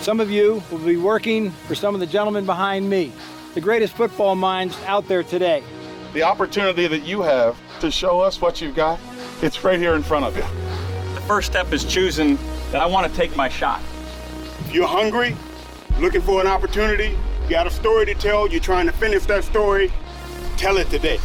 Some of you will be working for some of the gentlemen behind me, the greatest football minds out there today. The opportunity that you have to show us what you've got, it's right here in front of you. The first step is choosing that I want to take my shot. If you're hungry, looking for an opportunity, you got a story to tell, you're trying to finish that story, tell it today.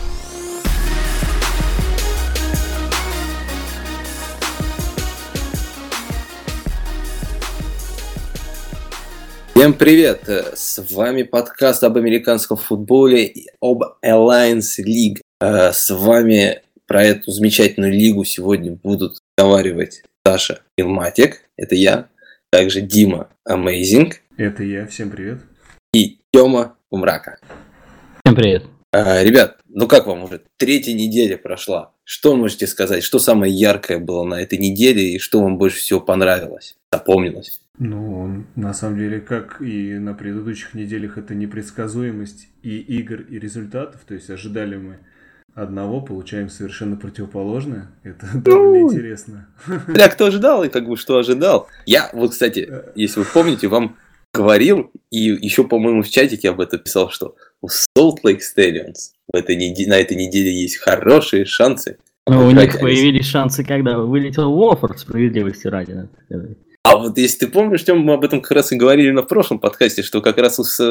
Всем привет! С вами подкаст об американском футболе и об Alliance League. Э, с вами про эту замечательную лигу сегодня будут разговаривать Саша Илматик, это я, также Дима Amazing Это я, всем привет. и Тёма Умрака. Всем привет. Э, Ребят, ну как вам уже? Третья неделя прошла. Что можете сказать? Что самое яркое было на этой неделе и что вам больше всего понравилось, запомнилось? Ну, на самом деле, как и на предыдущих неделях, это непредсказуемость и игр, и результатов. То есть ожидали мы одного, получаем совершенно противоположное. Это довольно интересно. Бля, кто ожидал и как бы что ожидал? Я, вот, кстати, если вы помните, вам говорил, и еще, по-моему, в чатике об этом писал, что у Salt Lake Stallions в этой неде- на этой неделе есть хорошие шансы. Ну, у выиграть них появились шансы, когда вылетел Уофорд, справедливости ради, надо сказать. А вот если ты помнишь, Тём, мы об этом как раз и говорили на прошлом подкасте, что как раз э,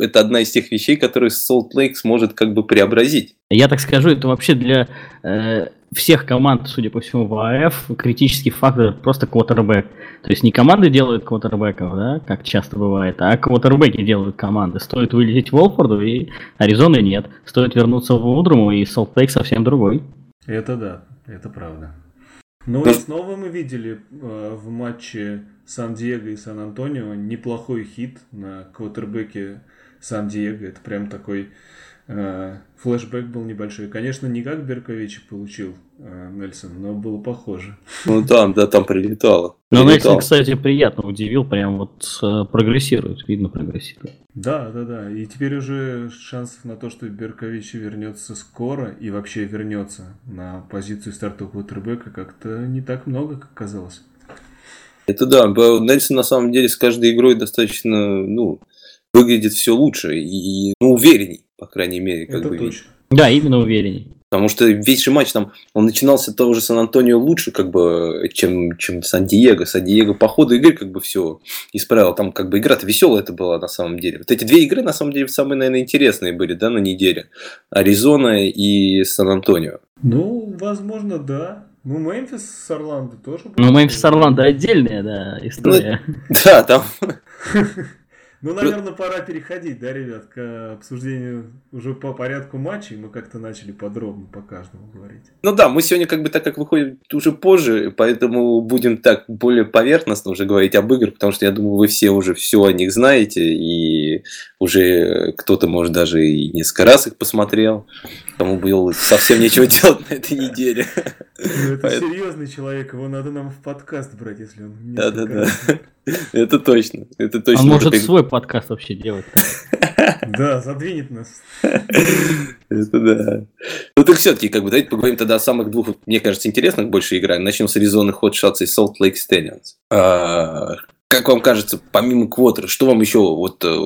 это одна из тех вещей, которые Salt Lake сможет как бы преобразить. Я так скажу, это вообще для э, всех команд, судя по всему, в АФ критический фактор просто квотербек. То есть не команды делают квотербеков, да, как часто бывает, а квотербеки делают команды. Стоит вылететь Волфорду, и Аризоны нет. Стоит вернуться в Удруму, и Солт Лейк совсем другой. Это да, это правда. Ну и снова мы видели э, в матче Сан-Диего и Сан-Антонио неплохой хит на квотербеке Сан-Диего. Это прям такой э, флешбэк был небольшой. Конечно, не как Беркович получил э, Нельсон, но было похоже. Ну там, да, там прилетало. Но. Нельсон, кстати, приятно удивил, прям вот э, прогрессирует, видно прогрессирует. Да, да, да. И теперь уже шансов на то, что Беркович вернется скоро и вообще вернется на позицию стартового квотербека как-то не так много, как казалось. Это да, Нельсон на самом деле с каждой игрой достаточно, ну, выглядит все лучше и, ну, уверенней, по крайней мере, как Это бы. точно. Да, именно уверенней. Потому что весь же матч там, он начинался от того же Сан-Антонио лучше, как бы, чем, чем Сан-Диего. Сан-Диего по ходу игры как бы все исправил. Там как бы игра-то веселая это была на самом деле. Вот эти две игры на самом деле самые, наверное, интересные были, да, на неделе. Аризона и Сан-Антонио. Ну, возможно, да. Ну, Мемфис с Орландо тоже. Ну, Мемфис Орландо отдельная, да, история. Да, там Ну, наверное, пора переходить, да, ребят, к обсуждению уже по порядку матчей. Мы как-то начали подробно по каждому говорить. Ну да, мы сегодня как бы так как выходим уже позже, поэтому будем так более поверхностно уже говорить об играх, потому что я думаю, вы все уже все о них знаете, и уже кто-то, может, даже и несколько раз их посмотрел, кому было совсем нечего делать на этой неделе. Ну, это Поэтому- серьезный человек, его надо нам в подкаст брать, если он не Да-да-да. Это точно, это точно. Он может свой подкаст вообще делать. Да, задвинет нас. Это да. Ну так все-таки, как бы, давайте поговорим тогда о самых двух, мне кажется, интересных больше играх. Начнем с Аризоны Hot Shots и Salt Lake Stallions. А, Как вам кажется, помимо квотера, что вам еще вот э,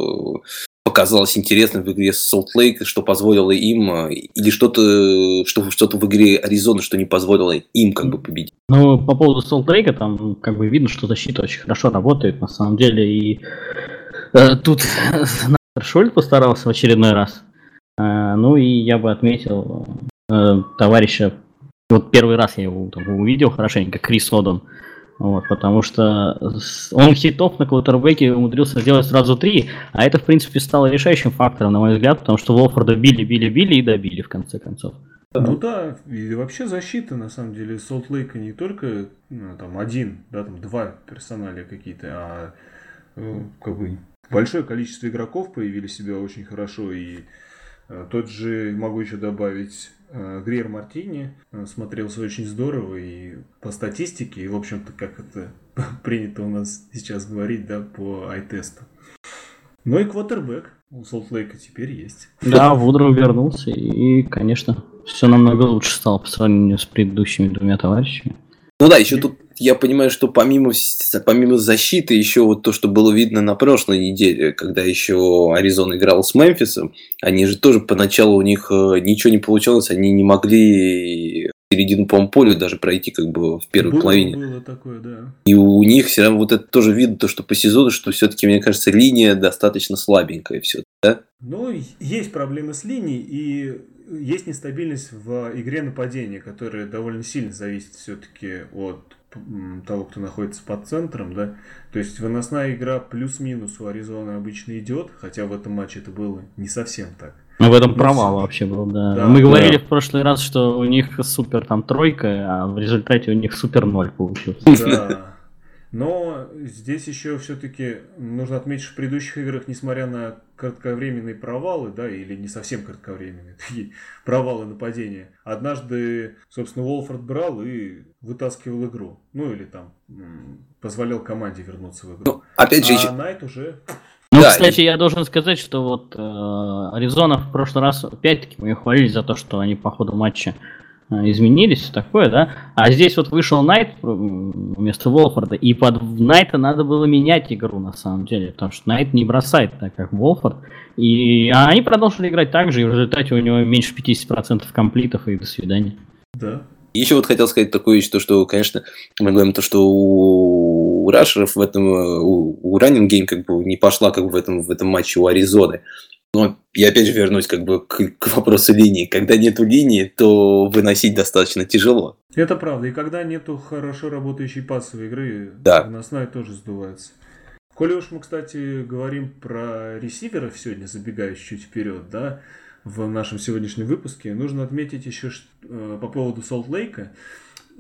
показалось интересным в игре Salt Lake, что позволило им, э, или что-то, что, что-то в игре Аризоны, что не позволило им как бы победить? Ну, по поводу Солтрейка, там ну, как бы видно, что защита очень хорошо работает, на самом деле, и э, тут Шольд постарался в очередной раз. Э, ну и я бы отметил э, товарища, вот первый раз я его там увидел хорошенько, Крис Одон. Вот, потому что с- он хитов на квотербеке умудрился сделать сразу три, а это, в принципе, стало решающим фактором, на мой взгляд, потому что Волфорда били, били, били и добили, в конце концов. Ну да, и вообще защита, на самом деле, Солт Лейка не только ну, там один, да, там два персоналя какие-то, а э, как бы большое количество игроков проявили себя очень хорошо. И э, тот же, могу еще добавить, э, Гриер Мартини э, смотрелся очень здорово и по статистике, и, в общем-то, как это принято у нас сейчас говорить, да, по ай-тесту. Ну и квотербек у Солт Лейка теперь есть. Да, Вудру вернулся, и, конечно, все намного лучше стало по сравнению с предыдущими двумя товарищами. Ну да, еще тут я понимаю, что помимо, помимо защиты, еще вот то, что было видно на прошлой неделе, когда еще Аризона играл с Мемфисом, они же тоже поначалу у них э, ничего не получалось, они не могли середину, по поля даже пройти как бы в первой было, половине. Было такое, да. И у них все равно вот это тоже видно, то, что по сезону, что все-таки, мне кажется, линия достаточно слабенькая все да? Ну, есть проблемы с линией, и есть нестабильность в игре нападения, которая довольно сильно зависит все-таки от того, кто находится под центром, да. То есть выносная игра плюс-минус у Аризоны обычно идет, хотя в этом матче это было не совсем так. Ну, в этом провал вообще был, да. да Мы говорили да. в прошлый раз, что у них супер там тройка, а в результате у них супер ноль получился. Да. Но здесь еще все-таки нужно отметить, что в предыдущих играх, несмотря на кратковременные провалы, да, или не совсем кратковременные, такие провалы нападения, однажды, собственно, Уолфорд брал и вытаскивал игру. Ну, или там позволял команде вернуться в игру. Ну, опять же, а Найт уже ну, да, кстати, и... я должен сказать, что вот э, Аризона в прошлый раз, опять-таки, мы хвалили за то, что они по ходу матча э, изменились, такое, да. А здесь вот вышел Найт вместо Волфорда, и под Найта надо было менять игру, на самом деле, потому что Найт не бросает так, как Волфорд. И а они продолжили играть так же, и в результате у него меньше 50% комплитов, и до свидания. Да. Еще вот хотел сказать такую вещь, то, что, конечно, мы говорим то, что у у рашеров в этом, э, у, у running game как бы не пошла как бы в этом, в этом матче у Аризоны. Но я опять же вернусь как бы к, к вопросу линии. Когда нету линии, то выносить достаточно тяжело. Это правда. И когда нету хорошо работающей пасовой игры, да. выносная тоже сдувается. Коли уж мы, кстати, говорим про ресиверов сегодня, забегая чуть вперед, да, в нашем сегодняшнем выпуске, нужно отметить еще что, э, по поводу Солт Лейка. Э,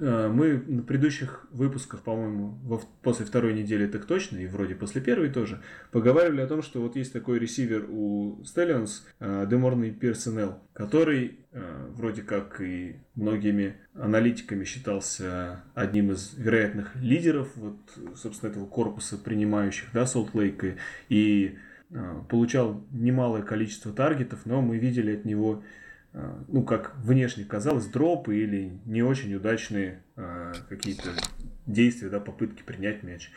мы на предыдущих выпусках, по-моему, после второй недели так точно, и вроде после первой тоже, поговаривали о том, что вот есть такой ресивер у Stallions, Деморный Персонел, который э, вроде как и многими аналитиками считался одним из вероятных лидеров вот, собственно, этого корпуса принимающих, да, Солт Лейка, и э, получал немалое количество таргетов, но мы видели от него ну, как внешне казалось, дропы или не очень удачные э, какие-то действия, да, попытки принять мяч.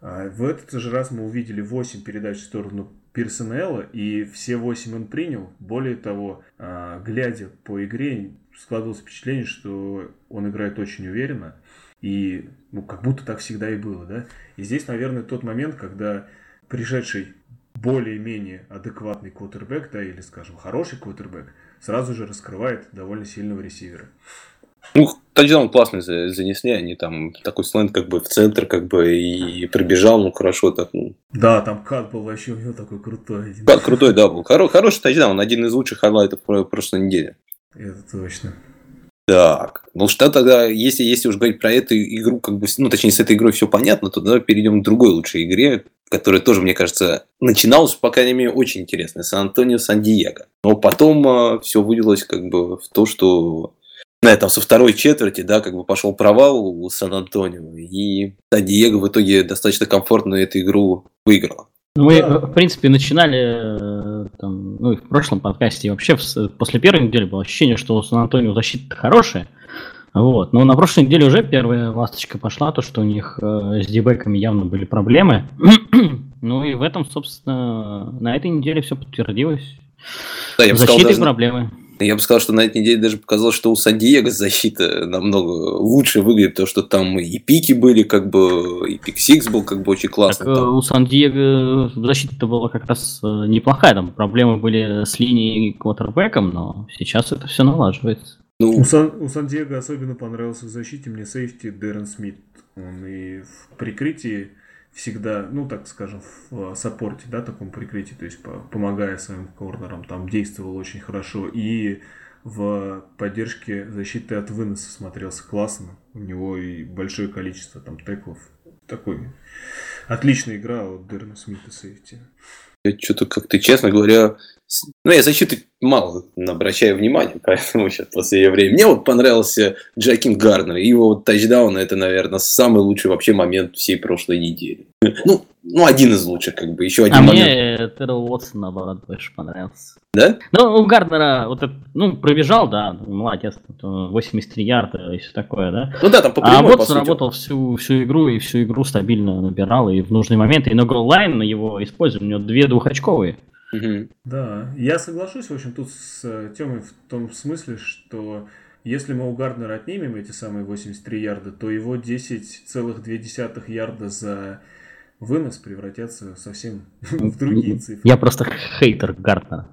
Э, в этот же раз мы увидели 8 передач в сторону персонала, и все 8 он принял. Более того, э, глядя по игре, складывалось впечатление, что он играет очень уверенно, и ну, как будто так всегда и было, да. И здесь, наверное, тот момент, когда пришедший более-менее адекватный квотербек, да, или, скажем, хороший квотербек, сразу же раскрывает довольно сильного ресивера. Ну, тачдаун классно занесли, они там такой slant как бы в центр как бы и пробежал, ну хорошо так. Ну. Да, там cut был вообще у него такой крутой. Cut крутой, да, был. Хоро- хороший тачдаун, один из лучших хайлайтов прошлой недели. Это точно. Так, ну что тогда, если, если уж говорить про эту игру, как бы, ну точнее с этой игрой все понятно, то давай перейдем к другой лучшей игре, которая тоже, мне кажется, начиналась, по крайней мере, очень интересно. Сан-Антонио, Сан-Диего. Но потом э, все вылилось как бы в то, что на этом со второй четверти, да, как бы пошел провал у Сан-Антонио, и Сан-Диего в итоге достаточно комфортно эту игру выиграла. Мы, да. в принципе, начинали э, там, ну, в прошлом подкасте, и вообще после первой недели было ощущение, что у Сан-Антонио защита хорошая, вот. Но на прошлой неделе уже первая ласточка пошла, то, что у них э, с дебеками явно были проблемы. ну и в этом, собственно, на этой неделе все подтвердилось. Да, я бы Защиты сказал, даже, проблемы. Я бы сказал, что на этой неделе даже показалось, что у Сан-Диего защита намного лучше выглядит, потому что там и пики были, как бы, и пик Сикс был как бы очень классный. Так, у Сан-Диего защита была как раз э, неплохая, там проблемы были с линией квотербеком, но сейчас это все налаживается. Ну... У, Сан, у Сан-Диего особенно понравился в защите мне сейфти Дэрен Смит. Он и в прикрытии всегда, ну так скажем, в саппорте, да, таком прикрытии, то есть по, помогая своим корнерам, там действовал очень хорошо. И в поддержке защиты от выноса смотрелся классно. У него и большое количество там теклов. Такой отличная игра от Дэрна Смита сейфти. Я что-то как-то, честно говоря, ну, я защиты мало обращаю внимания, поэтому сейчас в последнее время. Мне вот понравился Джакин Гарнер. Его вот тачдаун, это, наверное, самый лучший вообще момент всей прошлой недели. Ну, ну, один из лучших, как бы, еще один а момент. мне Террел Уотсон, наоборот, больше понравился. Да? Ну, у Гарднера, вот ну, пробежал, да, молодец, 83 ярда и все такое, да. Ну да, там по А прямой, по Уотсон работал всю, всю игру и всю игру стабильно набирал и в нужные моменты. И на голлайн на его используем, у него две двухочковые. Да, я соглашусь, в общем, тут с Тёмой в том смысле, что если мы у Гарднера отнимем эти самые 83 ярда, то его 10,2 ярда за вынос превратятся совсем в другие цифры. Я просто хейтер Гарднера.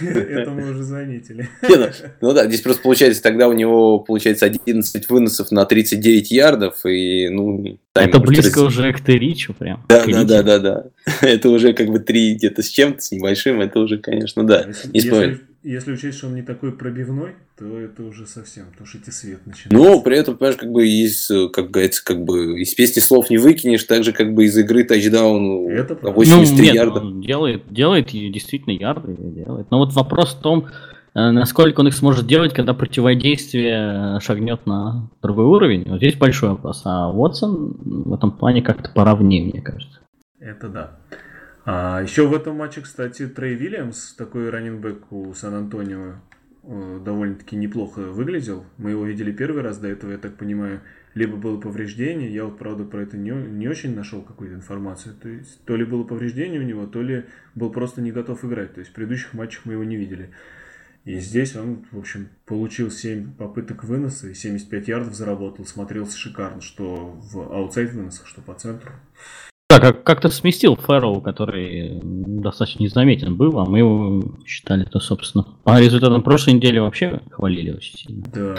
Это мы уже заметили. Ну, ну да, здесь просто получается, тогда у него получается 11 выносов на 39 ярдов, и ну... Это близко уже к Теричу прям. Да, да, да, да, да. Это уже как бы три где-то с чем-то, с небольшим, это уже, конечно, да. Если. Если- учесть, что он не такой пробивной, то это уже совсем тушите свет начинается. Но при этом, понимаешь, как бы из, как говорится, как бы из песни слов не выкинешь, так же как бы из игры тачдаун Это на правда. 83 ну, нет, ярда. он делает, делает и действительно ярды делает. Но вот вопрос в том, э, насколько он их сможет делать, когда противодействие э, шагнет на другой уровень. Вот здесь большой вопрос. А Уотсон в этом плане как-то поровнее, мне кажется. Это да. А еще в этом матче, кстати, Трей Вильямс, такой раненбэк у Сан-Антонио, э, довольно-таки неплохо выглядел. Мы его видели первый раз до этого, я так понимаю, либо было повреждение, я вот, правда, про это не, не очень нашел какую-то информацию. То есть, то ли было повреждение у него, то ли был просто не готов играть. То есть, в предыдущих матчах мы его не видели. И здесь он, в общем, получил 7 попыток выноса и 75 ярдов заработал. Смотрелся шикарно, что в аутсайд выносах, что по центру. Да, как- как-то сместил Фэрроу, который достаточно незаметен был, а мы его считали, то, собственно, по результатам прошлой недели вообще хвалили очень сильно. Да.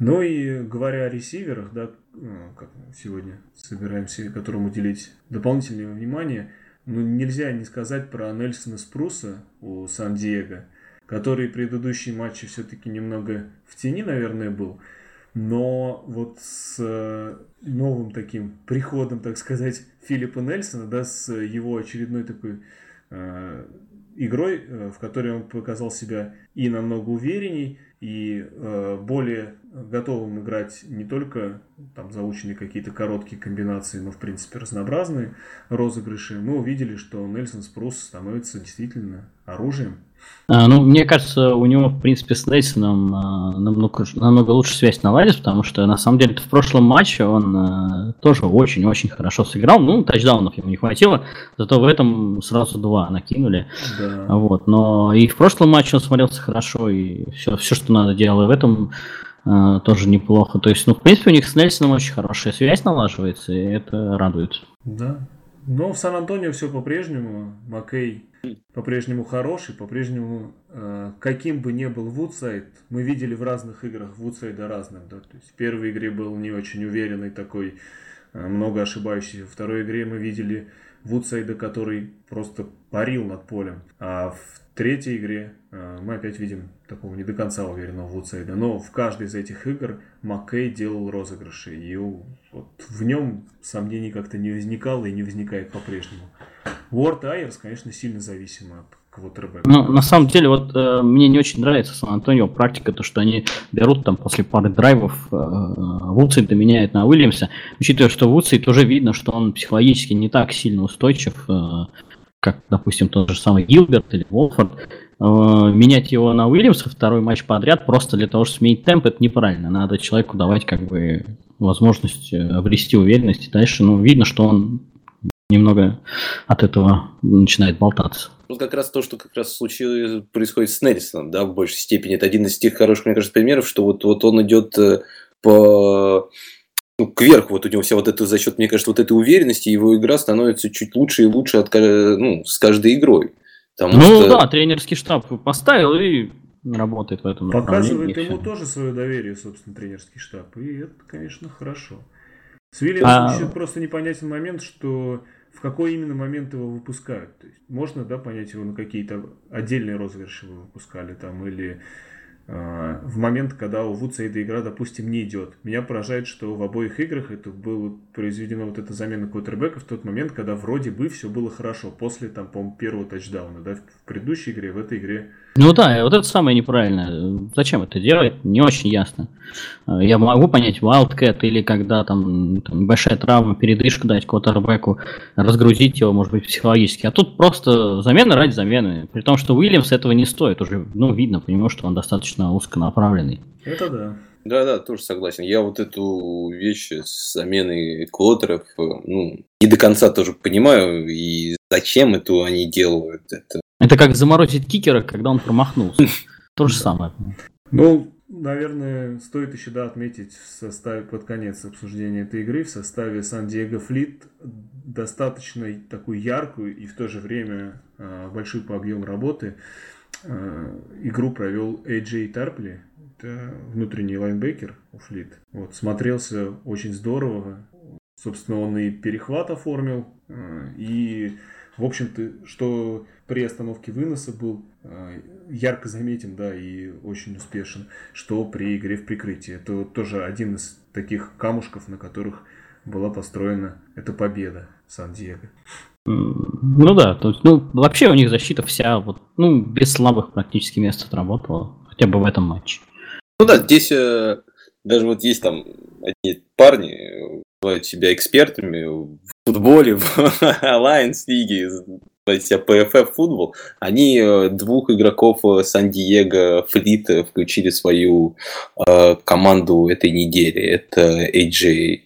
Ну и говоря о ресиверах, да, э, как сегодня собираемся, которым уделить дополнительное внимание, ну нельзя не сказать про Нельсона Спруса у Сан-Диего, который предыдущие матчи все-таки немного в тени, наверное, был. Но вот с э, новым таким приходом, так сказать, Филиппа Нельсона, да, с его очередной такой э, игрой, э, в которой он показал себя и намного уверенней, и э, более готовым играть не только там заученные какие-то короткие комбинации, но в принципе разнообразные розыгрыши, мы увидели, что Нельсон Спрус становится действительно оружием. А, ну, мне кажется, у него, в принципе, с Нельсоном а, намного, намного лучше связь наладилась, потому что, на самом деле, в прошлом матче он а, тоже очень-очень хорошо сыграл. Ну, тачдаунов ему не хватило, зато в этом сразу два накинули. Да. Вот, но и в прошлом матче он смотрелся хорошо, и все, все что надо делал, и в этом а, тоже неплохо. То есть, ну, в принципе, у них с Нельсоном очень хорошая связь налаживается, и это радует. Да. Но в Сан-Антонио все по-прежнему. Маккей по-прежнему хороший, по-прежнему э, каким бы ни был Вудсайд, мы видели в разных играх Вудсайда разных, да, то есть в первой игре был не очень уверенный такой, э, много ошибающийся, во второй игре мы видели Вудсайда, который просто парил над полем, а в третьей игре э, мы опять видим такого не до конца уверенного Вудсайда, но в каждой из этих игр Маккей делал розыгрыши, и вот в нем сомнений как-то не возникало и не возникает по-прежнему. Уорд Айерс, конечно, сильно зависим от квотербека. Ну, на самом деле, вот э, мне не очень нравится Сан-Антонио практика, то, что они берут там после пары драйвов, э, Вудсайда меняют на Уильямса, учитывая, что Вудсайд уже видно, что он психологически не так сильно устойчив, э, как, допустим, тот же самый Гилберт или Волфорд. Э, менять его на Уильямса второй матч подряд просто для того, чтобы сменить темп, это неправильно. Надо человеку давать как бы возможность э, обрести уверенность. И дальше, ну, видно, что он немного от этого начинает болтаться. Вот как раз то, что как раз случилось, происходит с Нельсоном, да, в большей степени. Это один из тех хороших, мне кажется, примеров, что вот, вот он идет э, по ну, кверху, вот у него вся вот это за счет, мне кажется, вот этой уверенности, его игра становится чуть лучше и лучше от, ну, с каждой игрой. Потому Ну что... да, тренерский штаб поставил и работает в этом Показывает ему всё. тоже свое доверие, собственно, тренерский штаб. И это, конечно, хорошо. С Уильямсом А- еще просто непонятен момент, что в какой именно момент его выпускают. То есть можно, да, понять его на какие-то отдельные розыгрыши вы выпускали там, или в момент, когда у Вудса эта игра, допустим, не идет. Меня поражает, что в обоих играх это было произведено вот эта замена квотербека в тот момент, когда вроде бы все было хорошо, после, там, по первого тачдауна, да, в предыдущей игре, в этой игре ну да, вот это самое неправильное. Зачем это делать, не очень ясно. Я могу понять Wildcat или когда там, там большая травма, передышку дать квотербеку, разгрузить его, может быть, психологически. А тут просто замена ради замены. При том, что Уильямс этого не стоит. Уже, ну, видно, понимаю, что он достаточно узконаправленный. Это да. Да-да, тоже согласен. Я вот эту вещь с заменой квотеров, ну, не до конца тоже понимаю, и зачем это они делают. Это это как заморозить кикера, когда он промахнулся. То же самое. Ну, наверное, стоит еще да, отметить в составе под конец обсуждения этой игры в составе Сан-Диего Флит достаточно такую яркую и в то же время э, большую по объему работы э, игру провел Эйджей Тарпли, это внутренний лайнбекер у Флит. Вот, смотрелся очень здорово. Собственно, он и перехват оформил, э, и, в общем-то, что при остановке выноса был э, ярко заметен, да, и очень успешен, что при игре в прикрытии. Это тоже один из таких камушков, на которых была построена эта победа Сан-Диего. Ну да, то есть, ну, вообще у них защита вся, вот, ну, без слабых практически мест отработала, хотя бы в этом матче. Ну да, здесь э, даже вот есть там одни парни, называют себя экспертами в футболе, в Alliance лиге, себя PFF футбол, они э, двух игроков э, Сан-Диего Флит э, включили в свою э, команду этой недели. Это AJ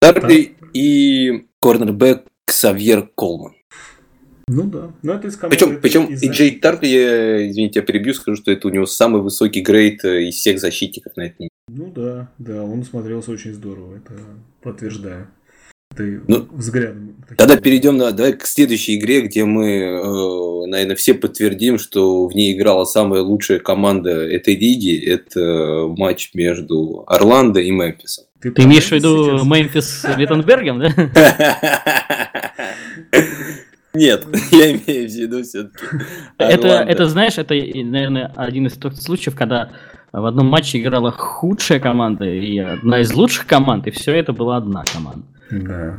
Тарли и корнербэк Ксавьер Колман. Ну да, но это из команды. Причем, причем из Джей Тарли, я, извините, я перебью, скажу, что это у него самый высокий грейд из всех защитников на этой Ну да, да, он смотрелся очень здорово, это подтверждаю ты ну, взглядом. Тогда перейдем на, давай к следующей игре, где мы, э, наверное, все подтвердим, что в ней играла самая лучшая команда этой лиги. Это матч между Орландо и Мемфисом. Ты, ты имеешь в виду Мемфис с Виттенбергом, да? Нет, я имею в виду все-таки. Это, это, знаешь, это, наверное, один из тех случаев, когда в одном матче играла худшая команда и одна из лучших команд, и все это была одна команда. Да,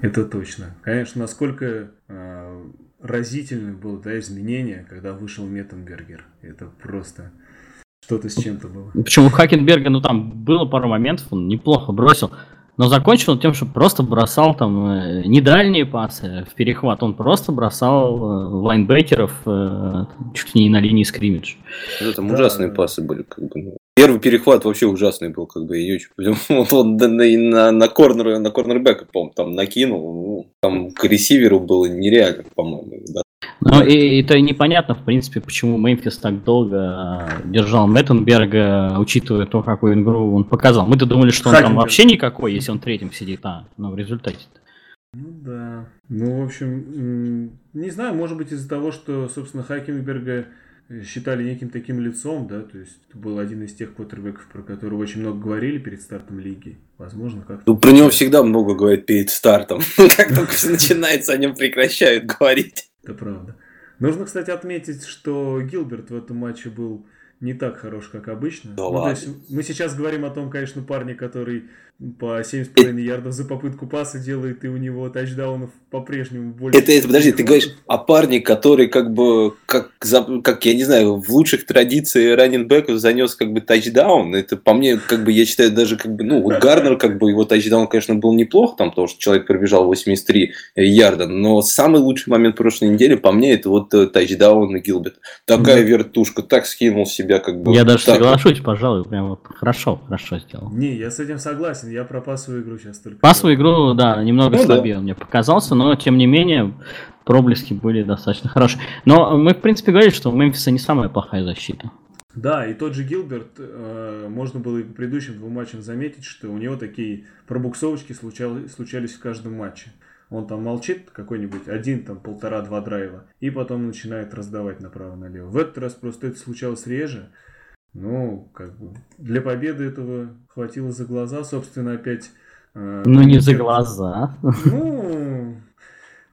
это точно. Конечно, насколько э, разительное было да, изменение, когда вышел Меттенбергер. Это просто что-то с чем-то было. Почему у Хакенберга, ну там было пару моментов, он неплохо бросил. Но закончил он тем, что просто бросал там э, не дальние пасы в перехват, он просто бросал э, лайнбекеров э, чуть ли не на линии скриммидж. Ну, там да. ужасные пасы были. Как бы. Ну. Первый перехват вообще ужасный был, как бы, и вот он на, на, на корнер, на корнербека, по-моему, там накинул, ну, там к ресиверу было нереально, по-моему, да. Ну, и это непонятно, в принципе, почему Мемфис так долго а, держал Меттенберга, учитывая то, какую игру он показал. Мы-то думали, что он там вообще никакой, если он третьим сидит, а, но в результате -то. Ну да. Ну, в общем, не знаю, может быть из-за того, что, собственно, Хайкенберга считали неким таким лицом, да, то есть это был один из тех квотербеков, про которого очень много говорили перед стартом лиги. Возможно, как Ну, про него всегда много говорят перед стартом. Как только все начинается, о нем прекращают говорить. Это правда. Нужно, кстати, отметить, что Гилберт в этом матче был не так хорош, как обычно. Да ну, ладно. То есть мы сейчас говорим о том, конечно, парне, который по 7,5 ярдов за попытку паса делает, и у него тачдаунов по-прежнему больше. Это, это подожди, ты говоришь о парне, который как бы, как, как я не знаю, в лучших традициях раненбеков занес как бы тачдаун. Это по мне, как бы, я считаю, даже как бы, ну, вот Гарнер, как бы, его тачдаун, конечно, был неплохо, там, потому что человек пробежал 83 ярда, но самый лучший момент прошлой недели, по мне, это вот э, тачдаун на Гилберт. Такая да. вертушка, так скинул себя, как бы. Я даже так. соглашусь, пожалуй, прям вот хорошо, хорошо сделал. Не, я с этим согласен, я про пасовую игру сейчас только. Пасовую игру, да, немного ну, слабее да. мне показался, но тем не менее проблески были достаточно хорошие. Но мы, в принципе, говорили, что у Мемфиса не самая плохая защита. Да, и тот же Гилберт, э, можно было и по предыдущим двум матчам заметить, что у него такие пробуксовочки случались, случались в каждом матче. Он там молчит какой-нибудь один, там полтора-два драйва, и потом начинает раздавать направо-налево. В этот раз просто это случалось реже, ну, как бы для победы этого хватило за глаза, собственно, опять. Э, ну, не за глаза. Ну,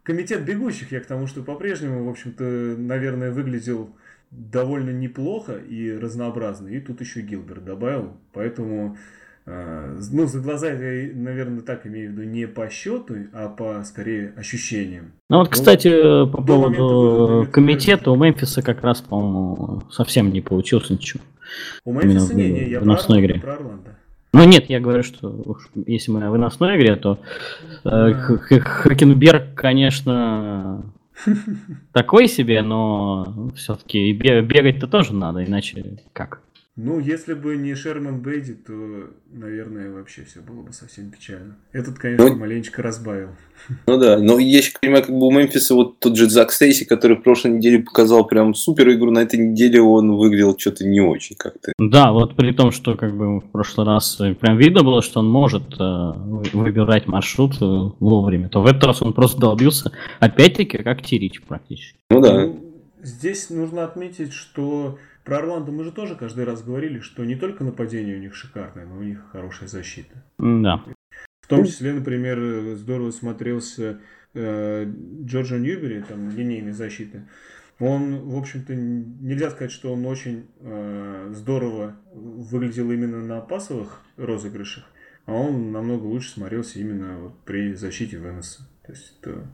комитет бегущих, я к тому, что по-прежнему, в общем-то, наверное, выглядел довольно неплохо и разнообразно. И тут еще Гилберт добавил. Поэтому э, ну, за глаза я, наверное, так имею в виду не по счету, а по, скорее, ощущениям. Ну вот, кстати, до, по поводу комитета у Мемфиса как раз, по-моему, совсем не получилось ничхо. У Мемфиса не, не, я про, игре. про Орландо. Ну нет, я говорю, что если мы в выносной игре, то э, Хакенберг, конечно, такой себе, но все-таки бегать-то тоже надо, иначе как? Ну, если бы не Шерман Бейди, то, наверное, вообще все было бы совсем печально. Этот, конечно, ну, маленечко разбавил. Ну да, но я еще понимаю, как бы у Мемфиса вот тот же Зак Стейси, который в прошлой неделе показал прям супер игру, на этой неделе он выглядел что-то не очень как-то. Да, вот при том, что как бы в прошлый раз прям видно было, что он может э, выбирать маршрут э, вовремя, то в этот раз он просто долбился, опять-таки, как Тирич практически. Ну да. Ну, здесь нужно отметить, что про Орландо мы же тоже каждый раз говорили, что не только нападение у них шикарное, но у них хорошая защита. Да. В том числе, например, здорово смотрелся э, Джорджа Ньюбери, там, линейной защиты. Он, в общем-то, нельзя сказать, что он очень э, здорово выглядел именно на пасовых розыгрышах, а он намного лучше смотрелся именно вот при защите Венеса. То есть это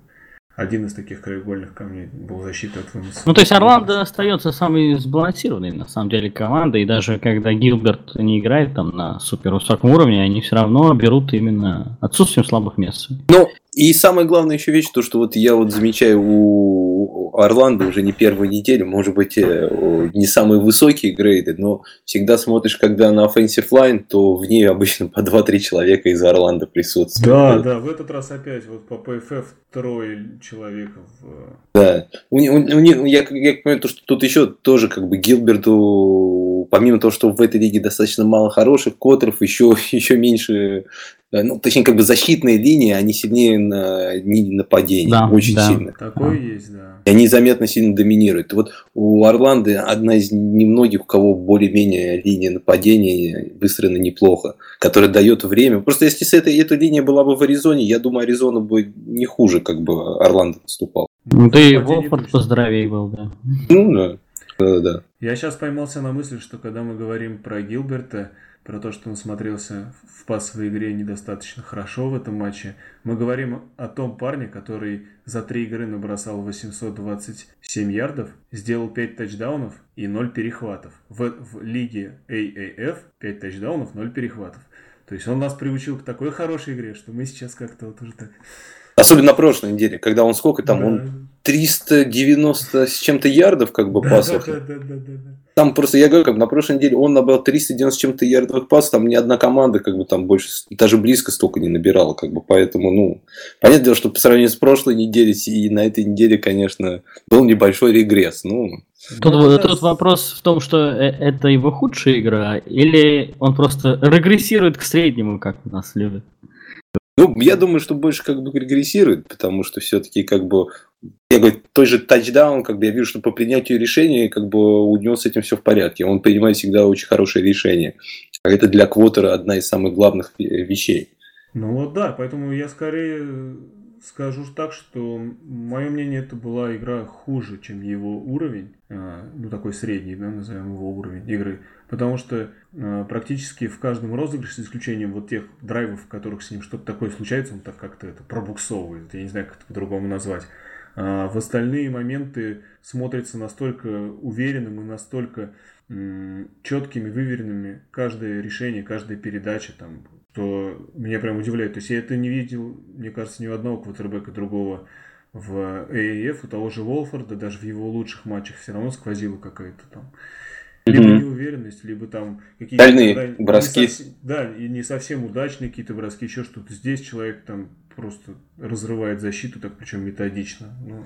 один из таких краеугольных камней был защита от выноса. Ну, то есть Орландо остается самой сбалансированной, на самом деле, командой. И даже когда Гилберт не играет там на супер высоком уровне, они все равно берут именно отсутствием слабых мест. Ну, и самая главная еще вещь, то, что вот я вот замечаю у Орландо уже не первую неделю, может быть, э, не самые высокие грейды, но всегда смотришь, когда на offensive line, то в ней обычно по 2-3 человека из Орландо присутствуют. Да, да, в этот раз опять вот по PFF трое человеков. Да, у, у, у, я, я понимаю, то, что тут еще тоже как бы Гилберту, помимо того, что в этой лиге достаточно мало хороших котров, еще, еще меньше Э, ну, точнее, как бы защитные линии, они сильнее на нападения. Да, очень да. сильно. Такое а. есть, да. И они заметно сильно доминируют. вот у Орланды одна из немногих, у кого более-менее линия нападения выстроена неплохо, которая дает время. Просто если с этой, эта линия была бы в Аризоне, я думаю, Аризона бы не хуже, как бы Орландо наступал. Ну, ты Волфорд поздравей был, да. Ну, да. да, да. Я сейчас поймался на мысли, что когда мы говорим про Гилберта, про то, что он смотрелся в пасовой игре недостаточно хорошо в этом матче. Мы говорим о том парне, который за три игры набросал 827 ярдов, сделал 5 тачдаунов и 0 перехватов. В, в лиге AAF 5 тачдаунов, 0 перехватов. То есть он нас приучил к такой хорошей игре, что мы сейчас как-то вот уже так Особенно на прошлой неделе, когда он сколько там, да. он 390 с чем-то ярдов как бы пасов. Да, да, да, да, да. Там просто, я говорю, как на прошлой неделе он набрал 390 с чем-то ярдовых пасов, там ни одна команда как бы там больше, даже близко столько не набирала, как бы, поэтому, ну, понятное дело, что по сравнению с прошлой неделей и на этой неделе, конечно, был небольшой регресс, ну, Тут, ну, тут вопрос в том, что э, это его худшая игра, или он просто регрессирует к среднему, как у нас любят. Ну, я думаю, что больше как бы регрессирует, потому что все-таки как бы я говорю, той же тачдаун, как бы я вижу, что по принятию решения, как бы у него с этим все в порядке. Он принимает всегда очень хорошее решение. А это для квотера одна из самых главных вещей. Ну вот да, поэтому я скорее скажу так, что мое мнение, это была игра хуже, чем его уровень, а, ну такой средний, да, назовем его уровень игры, потому что э, практически в каждом розыгрыше, с исключением вот тех драйвов, в которых с ним что-то такое случается, он так как-то это пробуксовывает, я не знаю, как это по-другому назвать. А в остальные моменты смотрится настолько уверенным и настолько четкими, выверенными каждое решение, каждая передача, там, что меня прям удивляет. То есть я это не видел, мне кажется, ни у одного квотербека другого в AAF, у того же Волфорда, даже в его лучших матчах все равно сквозила какая-то там либо mm-hmm. неуверенность, либо там какие-то Дальние броски. Совсем, да, и не совсем удачные какие-то броски, еще что-то. Здесь человек там просто разрывает защиту, так причем методично. Ну,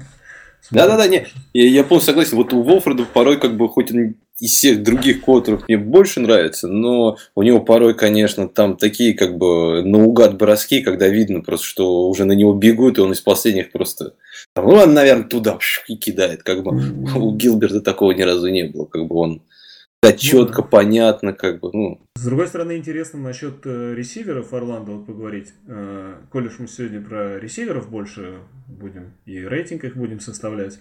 Да-да-да, не, я, я полностью согласен. Вот у Волфорда порой как бы хоть он из всех других котров мне больше нравится, но у него порой, конечно, там такие как бы наугад броски, когда видно просто, что уже на него бегут, и он из последних просто, ну, он, наверное, туда и кидает, как бы у Гилберта такого ни разу не было, как бы он да, четко, ну, понятно, как бы, ну. С другой стороны, интересно насчет э, ресиверов Орландо вот поговорить. Э, коль уж мы сегодня про ресиверов больше будем и рейтинг их будем составлять.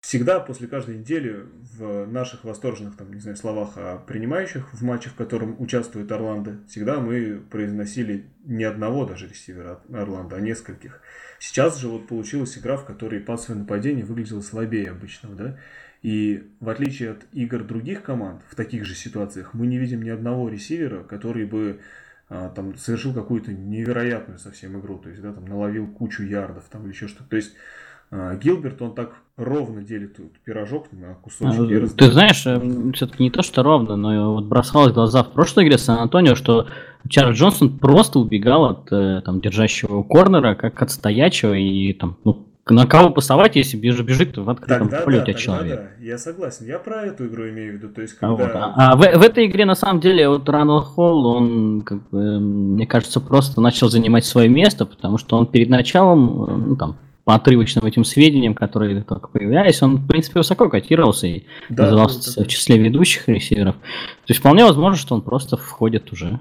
Всегда после каждой недели в наших восторженных, там, не знаю, словах о принимающих в матче, в котором участвует Орландо, всегда мы произносили не одного даже ресивера Орландо, а нескольких. Сейчас же вот получилась игра, в которой пасовое нападение выглядело слабее обычного, да? И в отличие от игр других команд в таких же ситуациях, мы не видим ни одного ресивера, который бы а, там совершил какую-то невероятную совсем игру, то есть, да, там наловил кучу ярдов, там или еще что-то. То есть Гилберт, он так ровно делит пирожок на кусочки. А, ты знаешь, э, все-таки не то, что ровно, но вот бросалось в глаза в прошлой игре Сан-Антонио, что Чарльз Джонсон просто убегал от э, там, держащего корнера, как от стоячего, и там, ну, на кого пасовать, если бежит, бежит в открытом тогда поле да, у тебя человек. Да. Я согласен. Я про эту игру имею в виду. То есть, А, когда... вот, а, а в, в этой игре на самом деле вот Раннелл Холл, он, как бы, мне кажется, просто начал занимать свое место, потому что он перед началом, э, ну там, по отрывочным этим сведениям, которые только появлялись, он, в принципе, высоко котировался и Да, назывался да, да. в числе ведущих ресиверов. То есть вполне возможно, что он просто входит уже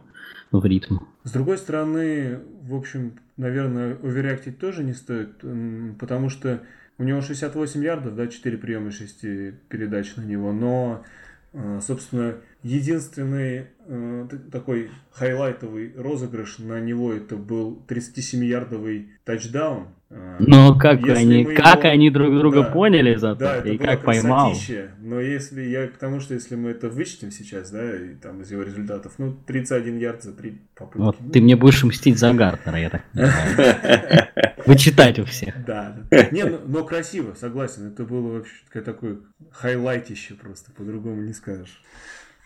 в ритм. С другой стороны, в общем, наверное, оверреактить тоже не стоит, потому что у него 68 ярдов, да, 4 приема 6 передач на него, но, э, собственно, единственный э, такой хайлайтовый розыгрыш на него это был 37-ярдовый тачдаун. Э, Но как Если они, как его- они друг друга Да. поняли зато, Да, это и как поймал. но если я к тому, что если мы это вычтем сейчас, да, и там из его результатов, ну, 31 ярд за 3 попытки. Вот ну, ты мне будешь мстить за Гартнера, я так понимаю. Вычитать у всех. Да. Не, ну, но красиво, согласен. Это было вообще такое хайлайтище просто, по-другому не скажешь.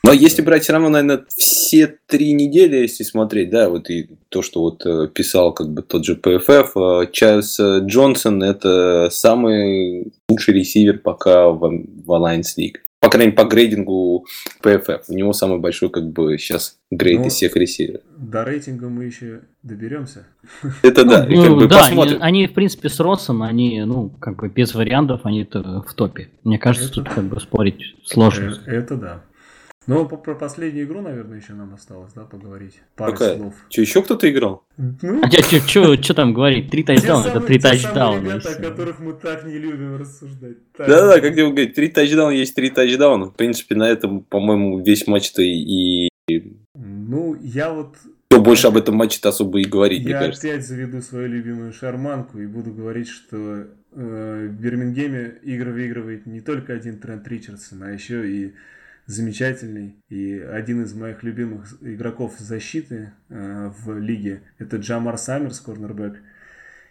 Но если брать все равно, наверное, все три недели, если смотреть, да, вот и то, что вот э, писал как бы тот же ПФФ, э, Чарльз э, Джонсон это самый лучший ресивер пока в, в Alliance League. По крайней мере, по грейдингу ПФФ. У него самый большой как бы сейчас грейд Ну, из всех ресиверов. До рейтинга мы еще доберемся. Это да, и Ну, как бы да, они, посмотрим. они, в принципе, с Россом, они, ну, как бы без вариантов, они в топе. Мне кажется, Это- тут как бы спорить сложно. Э, Это да. Ну, про последнюю игру, наверное, еще нам осталось, да, поговорить. Пару Какая? слов. Че, еще кто-то играл? Ну, А что там говорить? Три тачдауна, это три тачдауна. ребята, о которых мы так не любим рассуждать. Да-да, как его говорить, три тачдауна есть три тачдауна. В принципе, на этом, по-моему, весь матч-то и... Ну, я вот Кто больше об этом матче-то особо и говорить, мне Я кажется. опять заведу свою любимую шарманку и буду говорить, что э, в Бирмингеме игры выигрывает не только один Трент Ричардсон, а еще и замечательный и один из моих любимых игроков защиты э, в лиге. Это Джамар Саммерс, корнербэк.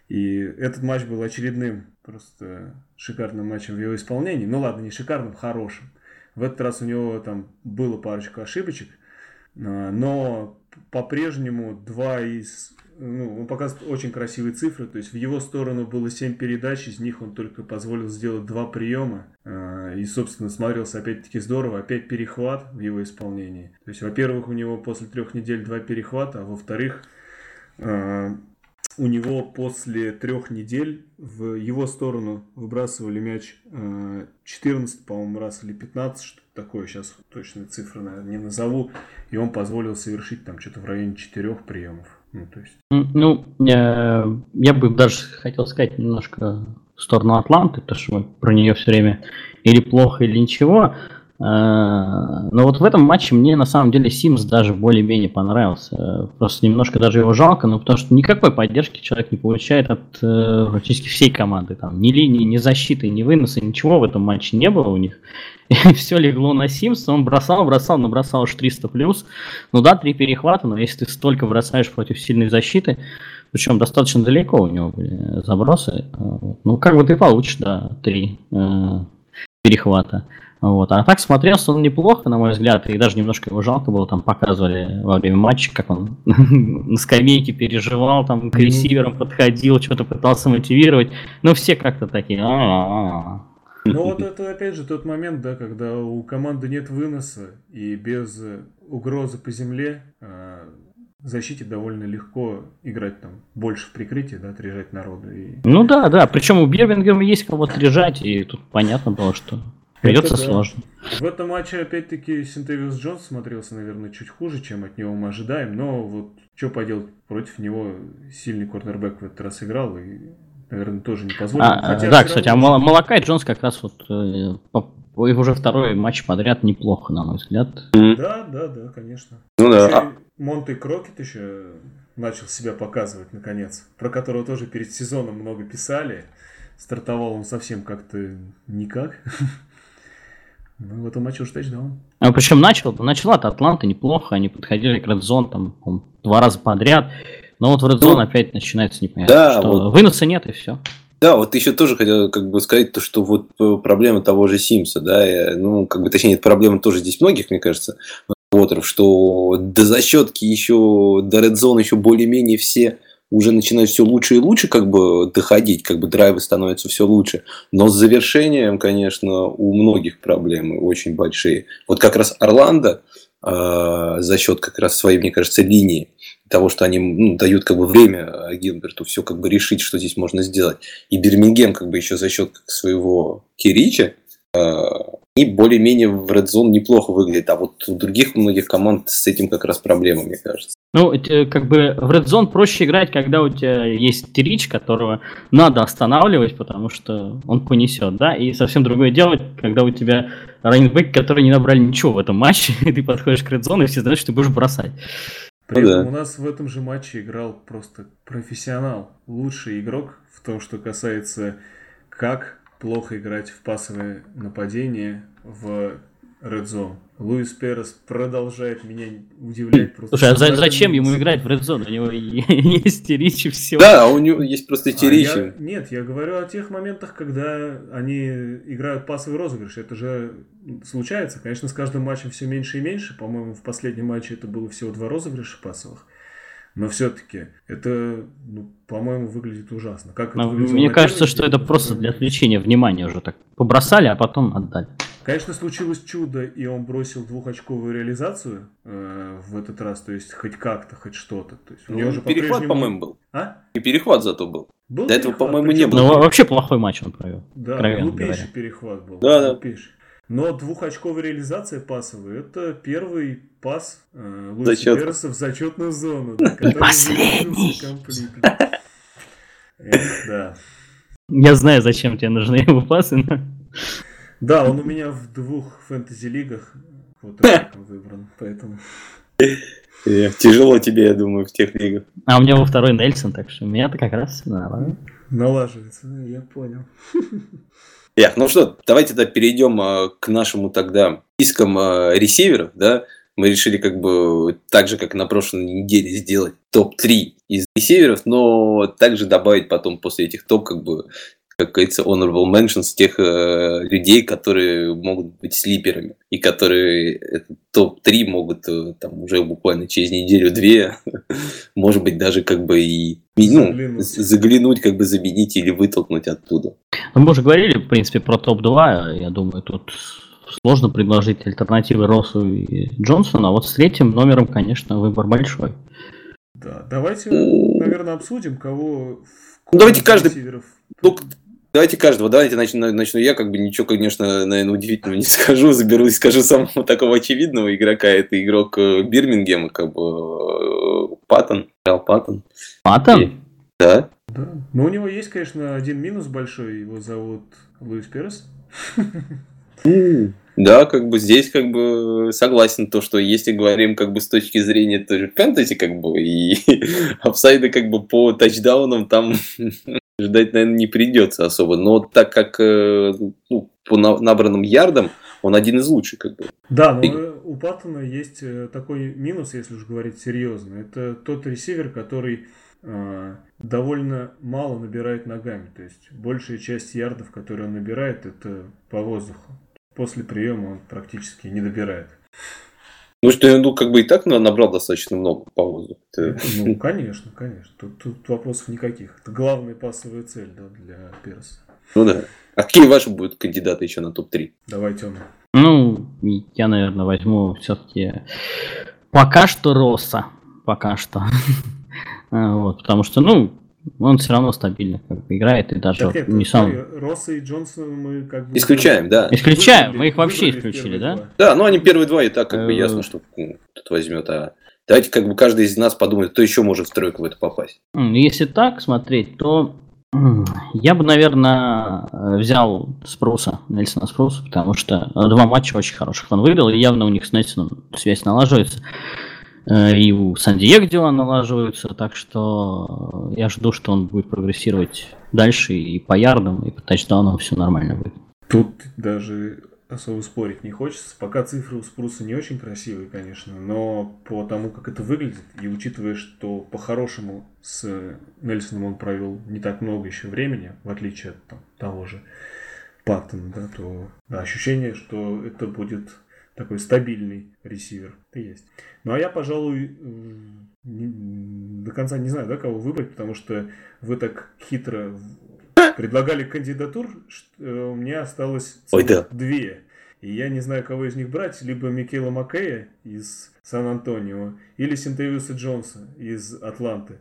И этот матч был очередным просто шикарным матчем в его исполнении. Ну ладно, не шикарным, хорошим. В этот раз у него там было парочку ошибочек, а, но по-прежнему два из... Ну, он показывает очень красивые цифры, то есть в его сторону было 7 передач, из них он только позволил сделать два приема, а, и, собственно, смотрелся опять-таки здорово, опять перехват в его исполнении. То есть, во-первых, у него после трех недель два перехвата, а во-вторых, а, у него после трех недель в его сторону выбрасывали мяч э, 14, по-моему, раз или 15, что-то такое, сейчас точные цифры, наверное, не назову, и он позволил совершить там что-то в районе четырех приемов. Ну, то есть... Ну, я, я бы даже хотел сказать немножко в сторону Атланты, потому что мы про нее все время или плохо, или ничего. А, Но вот в этом матче мне на самом деле Симс даже более-менее понравился. Просто немножко даже его жалко, но потому что никакой поддержки человек не получает от э, практически всей команды. Там ни линии, ни защиты, ни выноса, ничего в этом матче не было у них. И все легло на Симса, он бросал, бросал, набросал аж 300 плюс. Ну да, три перехвата, но если ты столько бросаешь против сильной защиты, причем достаточно далеко у него были забросы, ну как бы ты получишь, да, три э, перехвата. Вот. А так смотрелся он неплохо, на мой взгляд, и даже немножко его жалко было, там показывали во время матча, как он на скамейке переживал, там к ресиверам подходил, что-то пытался мотивировать. Ну, все как-то такие. «А-а-а». Ну вот это опять же тот момент, да, когда у команды нет выноса и без угрозы по земле э, защите довольно легко играть там больше в прикрытии, да, отрежать народу. И... Ну да, да, причем у Бирмингема есть кого отрежать, и тут понятно было, что придется Это да. сложно. В этом матче опять-таки Синтевиус Джонс смотрелся, наверное, чуть хуже, чем от него мы ожидаем, но вот что поделать, против него сильный корнербэк в этот раз играл, и наверное, тоже не позволит. А, Хотя да, кстати, а равно- Мала- Малакай Джонс как раз вот э, по- их уже второй матч подряд неплохо, на мой взгляд. Да, да, да, конечно. Ну да. А- Монте Крокет еще начал себя показывать, наконец. Про которого тоже перед сезоном много писали. Стартовал он совсем как-то никак. Ну, в этом матче уж тачдаун. А причем начал, начала от Атланты неплохо, они подходили к Zone там два раза подряд. Но вот в Zone Ну, опять начинается непонятно. да, что. вот. Выноса нет и все. Да, вот еще тоже хотел как бы сказать, то, что вот э, проблема того же Симса, да, ну, как бы, точнее, это проблема тоже здесь многих, мне кажется, Уотеров, что до защетки еще, до Zone еще более-менее все уже начинают все лучше и лучше как бы доходить, как бы драйвы становятся все лучше. Но с завершением, конечно, у многих проблемы очень большие. Вот как раз Орландо э, за счет как раз своей, мне кажется, линии, того, что они ну, дают как бы время Гилберту все как бы решить, что здесь можно сделать. И Бирмингем как бы еще за счет своего Кирича э, и более-менее в Red Zone неплохо выглядит. А вот у других многих команд с этим как раз проблема, мне кажется. Ну, это, как бы в Red Zone проще играть, когда у тебя есть Терич, которого надо останавливать, потому что он понесет, да, и совсем другое дело, когда у тебя раненбеки, которые не набрали ничего в этом матче, и ты подходишь к Red Zone, и все знают, что ты будешь бросать. При Ну этом да. у нас в этом же матче играл просто профессионал, лучший игрок в том, что касается как плохо играть в пасовое нападение в Red Zone. Луис Перес продолжает меня удивлять. Просто Слушай, а за- зачем ему играть в Red Zone? У него есть Терич и все. Да, а у него есть просто А Терич. я- нет, я говорю о тех моментах, когда они играют пасовый розыгрыш. Это же случается. Конечно, с каждым матчем все меньше и меньше. По-моему, в последнем матче это было всего два розыгрыша пасовых. Но все-таки это, ну, по-моему, выглядит ужасно. Как это Ну, Мне кажется, что это просто для отвлечения внимания уже так побросали, а потом отдали. Конечно, случилось чудо, и он бросил двухочковую реализацию э, в этот раз. То есть хоть как-то, хоть что-то. То есть у него Ну, же перехват, по-прежнему- по-моему, был. А? И перехват зато был. Был До этого, по-моему, не было. Ну, во- вообще плохой матч он провел. Да, глупейший говоря. перехват был. Да, да. глупейший. Но двухочковая реализация пасовая это первый пас э, Луиса Зачет. Переса в зачетную зону. да, который последний. Эх, да. Я знаю, зачем тебе нужны его пасы, но... Да, он у меня в двух фэнтези-лигах вот выбран, поэтому... Э, Тяжело тебе, я думаю, в тех лигах. А у меня во второй Нельсон, так что у меня-то как раз нормально. Налаживается, да, я понял. Эх, ну что, давайте тогда перейдем а, к нашему тогда спискам а, ресиверов, да. Мы решили как бы так же, как на прошлой неделе, сделать топ-3 из ресиверов, но также добавить потом после этих топ, как бы, как говорится, honorable mentions тех э, людей, которые могут быть слиперами и которые этот топ-3 могут э, там уже буквально через неделю-две, может быть, даже как бы и ну, Заглянуть. заглянуть, как бы заменить или вытолкнуть оттуда. Ну, мы уже говорили, в принципе, про топ-2. Я думаю, тут сложно предложить альтернативы Россу и Джонсону. А вот с третьим номером, конечно, выбор большой. Да, давайте, Ну, наверное, обсудим, кого... Ну, давайте каждый- Ну, давайте каждого, давайте начну, начну я, как бы ничего, конечно, наверное, удивительного не скажу, заберу и скажу самого такого очевидного игрока, это игрок э, Бирмингема, как бы э, Паттон, Реал Паттон, Паттон? да. Да. Но у него есть, конечно, один минус большой. Его зовут Луис Перес. Да, как бы здесь как бы согласен то, что если говорим как бы с точки зрения той же фэнтези, как бы и апсайда как бы по тачдаунам там ждать, наверное, не придется особо. Но так как э, ну, по на- набранным ярдам он один из лучших, как бы. Да, но И- э, у Паттона есть э, такой минус, если уж говорить серьезно. Это тот ресивер, который э, довольно мало набирает ногами. То есть большая часть ярдов, которые он набирает, это по воздуху. После приема он практически не добирает. Ну, что ну, как бы и так на- набрал достаточно много по воздуху. Это- Ну, конечно, конечно. Тут, тут вопросов никаких. Это главная пасовая цель да, для Переса. Ну да. А какие ваши будут кандидаты еще на топ-3? Давайте он. Ну, я, наверное, возьму все-таки пока что Росса. Пока что. Вот, потому что, ну, он все равно стабильно как бы играет и даже Так не сам... Росса и Джонсона мы как бы... Исключаем, да. Исключаем, выбрали- мы их вообще исключили, да? два. Да, ну они первые два и так как бы Э, ясно, что ну, тут возьмет. А давайте как бы каждый из нас подумает, кто еще может в тройку в это попасть. Если так смотреть, то Я бы, наверное, взял Спруса, Нельсона Спруса, потому что два матча очень хороших он выиграл, и явно у них с Нельсоном связь налаживается. Э, и у Сан-Диего дела налаживаются, так что я жду, что он будет прогрессировать дальше и по ярдам, и по тачдаунам все нормально будет. Тут даже особо спорить не хочется. Пока цифры у Спруса не очень красивые, конечно, но по тому, как это выглядит, и учитывая, что по-хорошему с Нельсоном он провел не так много еще времени, в отличие от там, того же Паттона, да, то да, ощущение, что это будет такой стабильный ресивер. Это есть. Ну а я, пожалуй, не, до конца не знаю, да, кого выбрать, потому что вы так хитро предлагали кандидатур, что э, у меня осталось Ой, да. две. И я не знаю, кого из них брать, либо Микейла Маккея из Сан-Антонио, или Синтевиуса Джонса из Атланты.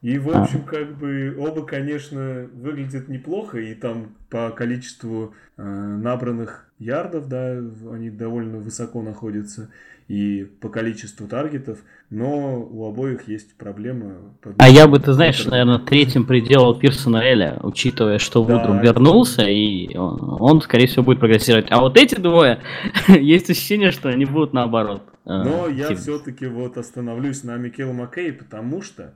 И, в общем, как бы оба, конечно, выглядят неплохо, и там по количеству э, набранных ярдов, да, они довольно высоко находятся, и по количеству таргетов, но у обоих есть проблема. А я бы, ты знаешь, наверное, третьим приделал Пирсона Эля, учитывая, что да, Вудрум вернулся, и он, он, скорее всего, будет прогрессировать. А вот эти двое, есть ощущение, что они будут наоборот. Э, но я все-таки вот остановлюсь на Микелу Маккей, потому что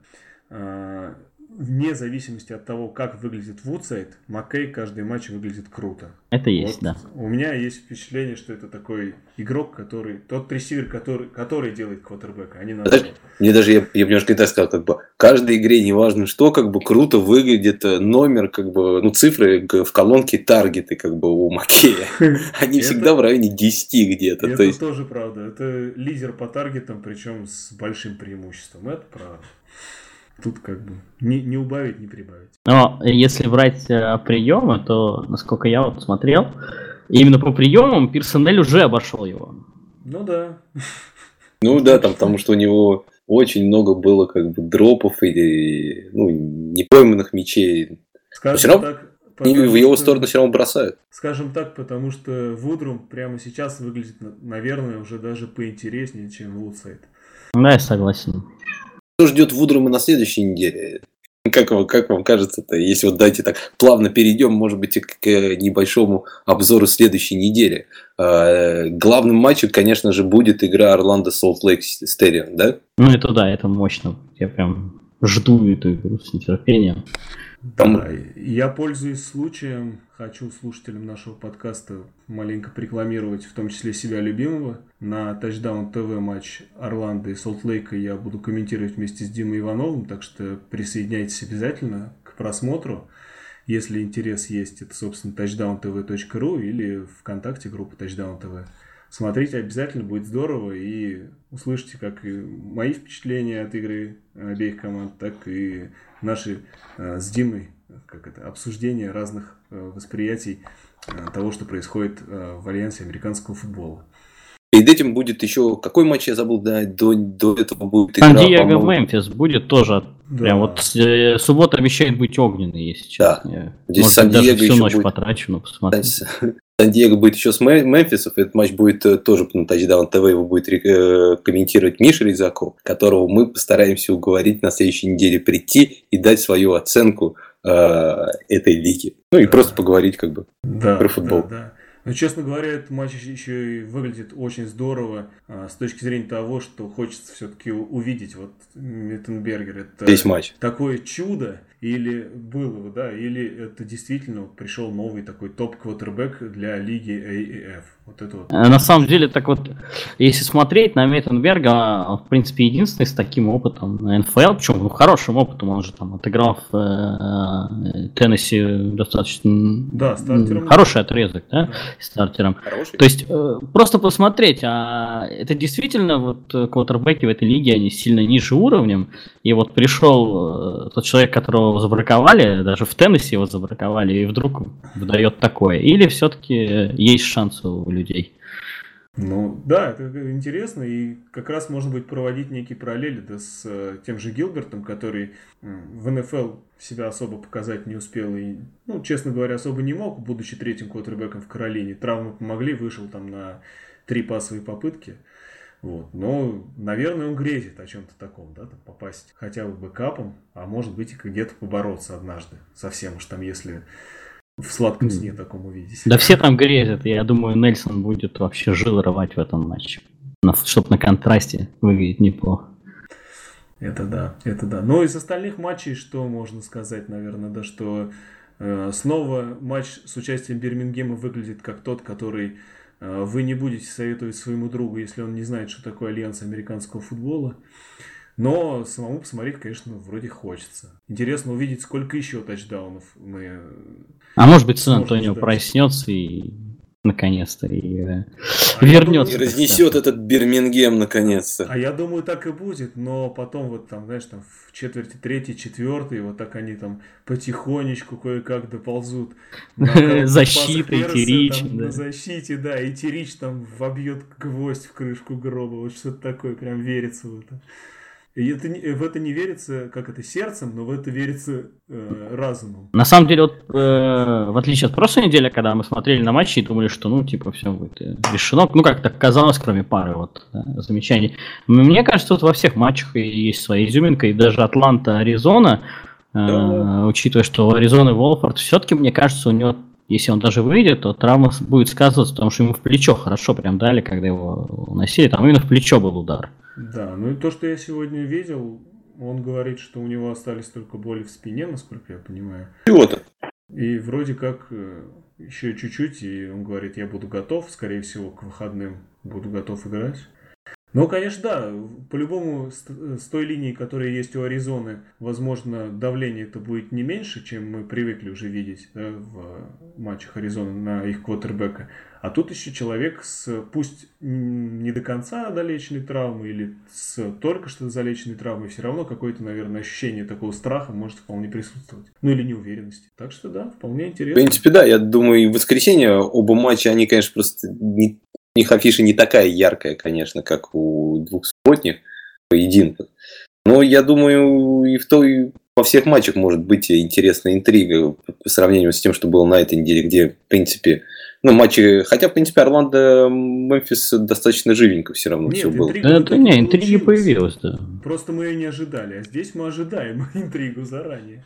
а, вне зависимости от того, как выглядит Вудсайд, Маккей каждый матч выглядит круто. Это есть, вот да. У меня есть впечатление, что это такой игрок, который, тот ресивер, который, который делает квотербека, а не наоборот. Мне даже, я, я немножко так сказал, как бы, каждой игре, неважно что, как бы круто выглядит э, номер, как бы, ну, цифры в колонке таргеты, как бы, у Макея. Они всегда в районе 10 где-то. Это тоже правда. Это лидер по таргетам, причем с большим преимуществом. Это правда. Тут как бы не, не убавить, не прибавить. Но если брать э, приемы, то, насколько я вот смотрел, именно по приемам Персонель уже обошел его. Ну да. Ну да, там, потому что у него очень много было как бы дропов и ну, непойманных мечей. Скажем все равно так, в его сторону все равно бросают. Скажем так, потому что Вудрум прямо сейчас выглядит, наверное, уже даже поинтереснее, чем Вудсайд. Да, я согласен. Что ждет Вудрума на следующей неделе? Как вам, как вам кажется-то, если вот дайте так плавно перейдем, может быть, к небольшому обзору следующей недели. А, главным матчем, конечно же, будет игра Орландо Солт Лейк Стерион, да? Ну это да, это мощно. Я прям жду эту игру с нетерпением. Там... Да, я пользуюсь случаем, хочу слушателям нашего подкаста маленько рекламировать, в том числе себя любимого. На Touchdown ТВ матч Орландо и Солт-Лейка я буду комментировать вместе с Димой Ивановым, так что присоединяйтесь обязательно к просмотру. Если интерес есть, это, собственно, touchdowntv.ru или ВКонтакте группа Touchdown TV. Смотрите обязательно, будет здорово, и услышите как и мои впечатления от игры обеих команд, так и наши э, с Димой как это, обсуждения разных э, восприятий э, того, что происходит э, в альянсе американского футбола. Перед этим будет еще... Какой матч я забыл? Да, до, до этого будет игра, Сан-Диего Мемфис будет тоже. Да. Прям вот э, суббота обещает быть огненной, если честно. Да. Здесь Сан-Диего всю ночь будет... потрачу, но посмотрим. Сан-Диего будет еще с Мемфисом. Этот матч будет э, тоже на Touchdown ТВ. Его будет э, комментировать Миша Резаков, которого мы постараемся уговорить на следующей неделе прийти и дать свою оценку э, этой лиги. Ну и да. просто поговорить как бы да, про футбол. Да, да. Но, честно говоря, этот матч еще и выглядит очень здорово а, с точки зрения того, что хочется все-таки увидеть вот Миттенбергер. Это Весь матч. такое чудо, или было, да, или это действительно пришел новый такой топ-квотербек для лиги AAF. Вот это вот. На самом деле, так вот, если смотреть на Меттенберга, он, в принципе, единственный с таким опытом на НФЛ, причем ну, хорошим опытом, он же там отыграл в э, Теннесси достаточно да, стартером. хороший отрезок, да, да. стартером. Хороший. То есть, э, просто посмотреть, а это действительно вот квотербеки в этой лиге, они сильно ниже уровнем, и вот пришел э, тот человек, которого забраковали, даже в Теннесси его забраковали, и вдруг выдает такое. Или все-таки есть шанс у людей. Ну да, это интересно, и как раз можно будет проводить некие параллели да, с э, тем же Гилбертом, который в НФЛ себя особо показать не успел и, ну, честно говоря, особо не мог, будучи третьим квотербеком в Каролине. Травмы помогли, вышел там на три пасовые попытки. Вот. Но, наверное, он грезит о чем-то таком, да, там попасть хотя бы бэкапом, а может быть и где-то побороться однажды. Совсем уж там, если в сладком сне таком увидеть. Да все там грезят. Я думаю, Нельсон будет вообще жил рвать в этом матче. Чтобы на контрасте выглядеть неплохо. Это да, это да. Но из остальных матчей, что можно сказать, наверное, да, что э, снова матч с участием Бирмингема выглядит как тот, который вы не будете советовать своему другу, если он не знает, что такое альянс американского футбола. Но самому посмотреть, конечно, вроде хочется. Интересно увидеть, сколько еще тачдаунов мы... А может быть, Сан-Антонио проснется и наконец-то и э, а вернется. И разнесет этот Бирмингем наконец-то. А я думаю, так и будет, но потом вот там, знаешь, там в четверти, третий, четвертый, вот так они там потихонечку кое-как доползут. Защита, и Терич. На защите, да, и Терич там вобьет гвоздь в крышку гроба, вот что-то такое, прям верится в это. И это, в это не верится, как это, сердцем, но в это верится э, разумом. На самом деле, вот, э, в отличие от прошлой недели, когда мы смотрели на матчи и думали, что, ну, типа, все будет э, решено, ну, как-то казалось, кроме пары вот да, замечаний. Мне кажется, тут во всех матчах есть своя изюминка, и даже Атланта, Аризона, э, да. учитывая, что у Аризоны Волфорд, все-таки, мне кажется, у него если он даже выйдет, то травма будет сказываться, потому что ему в плечо хорошо прям дали, когда его уносили, там именно в плечо был удар. Да, ну и то, что я сегодня видел, он говорит, что у него остались только боли в спине, насколько я понимаю. Чего-то. И вроде как э, еще чуть-чуть, и он говорит, я буду готов, скорее всего, к выходным буду готов играть. Ну, конечно, да, по-любому с, с той линии, которая есть у Аризоны, возможно, давление это будет не меньше, чем мы привыкли уже видеть да, в матчах Аризоны на их квотербека. А тут еще человек с, пусть не до конца долеченной травмой или с только что залеченной травмой, все равно какое-то, наверное, ощущение такого страха может вполне присутствовать. Ну или неуверенности. Так что да, вполне интересно. В принципе, да, я думаю, в воскресенье оба матча, они, конечно, просто не у них афиша не такая яркая, конечно, как у двух субботних поединков. Но я думаю, и в той, во всех матчах может быть интересная интрига по сравнению с тем, что было на этой неделе, где, в принципе, ну, матчи, хотя, в принципе, Орландо, Мемфис достаточно живенько все равно Нет, все было. Это, не, интриги появилась, да. Просто мы ее не ожидали, а здесь мы ожидаем интригу заранее.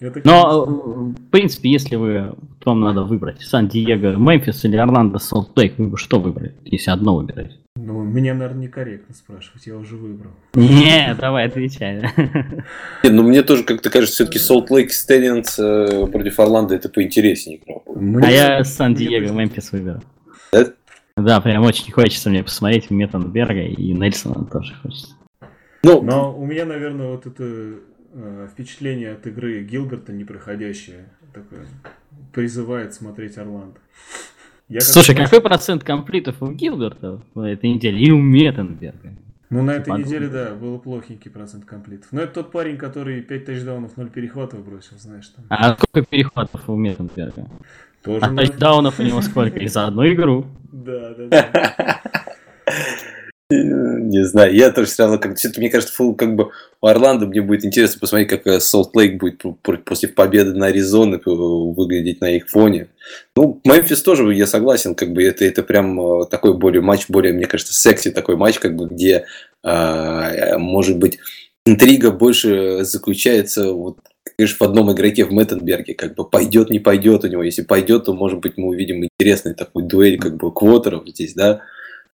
Это, Но, в принципе, если вы, вам надо выбрать Сан-Диего, Мемфис или Орландо, Солт-Лейк, вы бы что выбрали, если одно выбирать? Ну, меня, наверное, некорректно спрашивать, я уже выбрал. Не, давай отвечай. Не, ну мне тоже как-то кажется, все-таки Солт Лейк Стэнниенс против Орландо это поинтереснее. А я Сан-Диего, Мемфис выберу. Да? Прям очень хочется мне посмотреть Меттенберга и Нельсона тоже хочется. Ну, Но у меня, наверное, вот это Э, впечатление от игры Гилберта непроходящее. Такое призывает смотреть Орландо. Я Слушай, как какой процент комплитов у Гилберта в этой неделе и у Меттенберга? Ну, на этой неделе, да, был плохенький процент комплитов. Но это тот парень, который 5 тачдаунов, 0 перехватов бросил, знаешь. Там. А сколько перехватов у Меттенберга? Тоже а тачдаунов у него сколько? И за одну игру. Да, да, да. Не знаю, я тоже все равно, как все мне кажется, фу, как бы у Орландо мне будет интересно посмотреть, как Солт Лейк будет после победы на Аризону выглядеть на их фоне. Ну, Мемфис тоже, я согласен, как бы это, это прям э, такой более матч, более, мне кажется, секси такой матч, как бы, где, э, может быть, интрига больше заключается вот конечно, в одном игроке в Мэттенберге, как бы пойдет, не пойдет у него. Если пойдет, то, может быть, мы увидим интересный такой дуэль, как бы, квотеров здесь, да.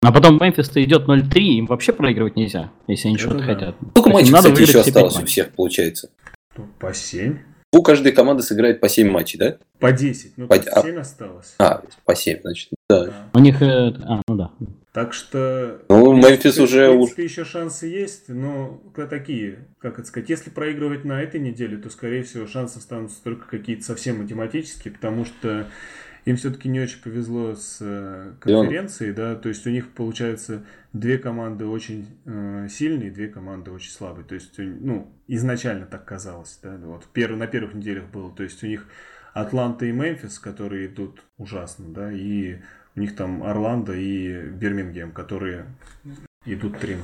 А потом Мемфис-то идет 0-3, им вообще проигрывать нельзя, если они что-то хотят. Сколько матчей, надо кстати, еще осталось у всех, получается? Ну, по 7. У каждой команды сыграет по 7 матчей, да? По 10, ну по 7 а... осталось. А, по 7, значит, да. да. У них, э, а, ну да. Так что... Ну, Мемфис уже... В принципе, еще шансы есть, но такие, как это сказать, если проигрывать на этой неделе, то, скорее всего, шансы останутся только какие-то совсем математические, потому что им все-таки не очень повезло с э, конференцией, да, то есть у них получается две команды очень э, сильные, две команды очень слабые, то есть, ну, изначально так казалось, да, вот перв, на первых неделях было, то есть у них Атланта и Мемфис, которые идут ужасно, да, и у них там Орландо и Бирмингем, которые идут 3-0.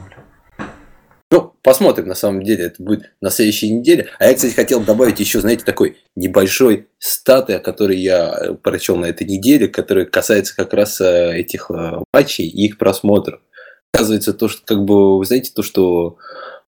Посмотрим, на самом деле, это будет на следующей неделе. А я, кстати, хотел добавить еще, знаете, такой небольшой статы, который я э, прочел на этой неделе, который касается как раз э, этих э, матчей и их просмотров. оказывается, то, что, как бы, вы знаете, то, что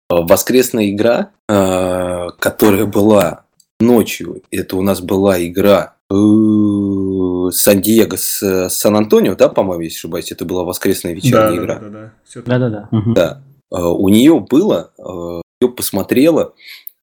воскресная игра, которая была ночью, это у нас была игра Сан-Диего с Сан-Антонио, да, по-моему, если ошибаюсь, это была воскресная вечерняя да, игра. Да, да, да. Всё так. Да-да-да. Мгм. Да. Э, У нее было, э, ее посмотрело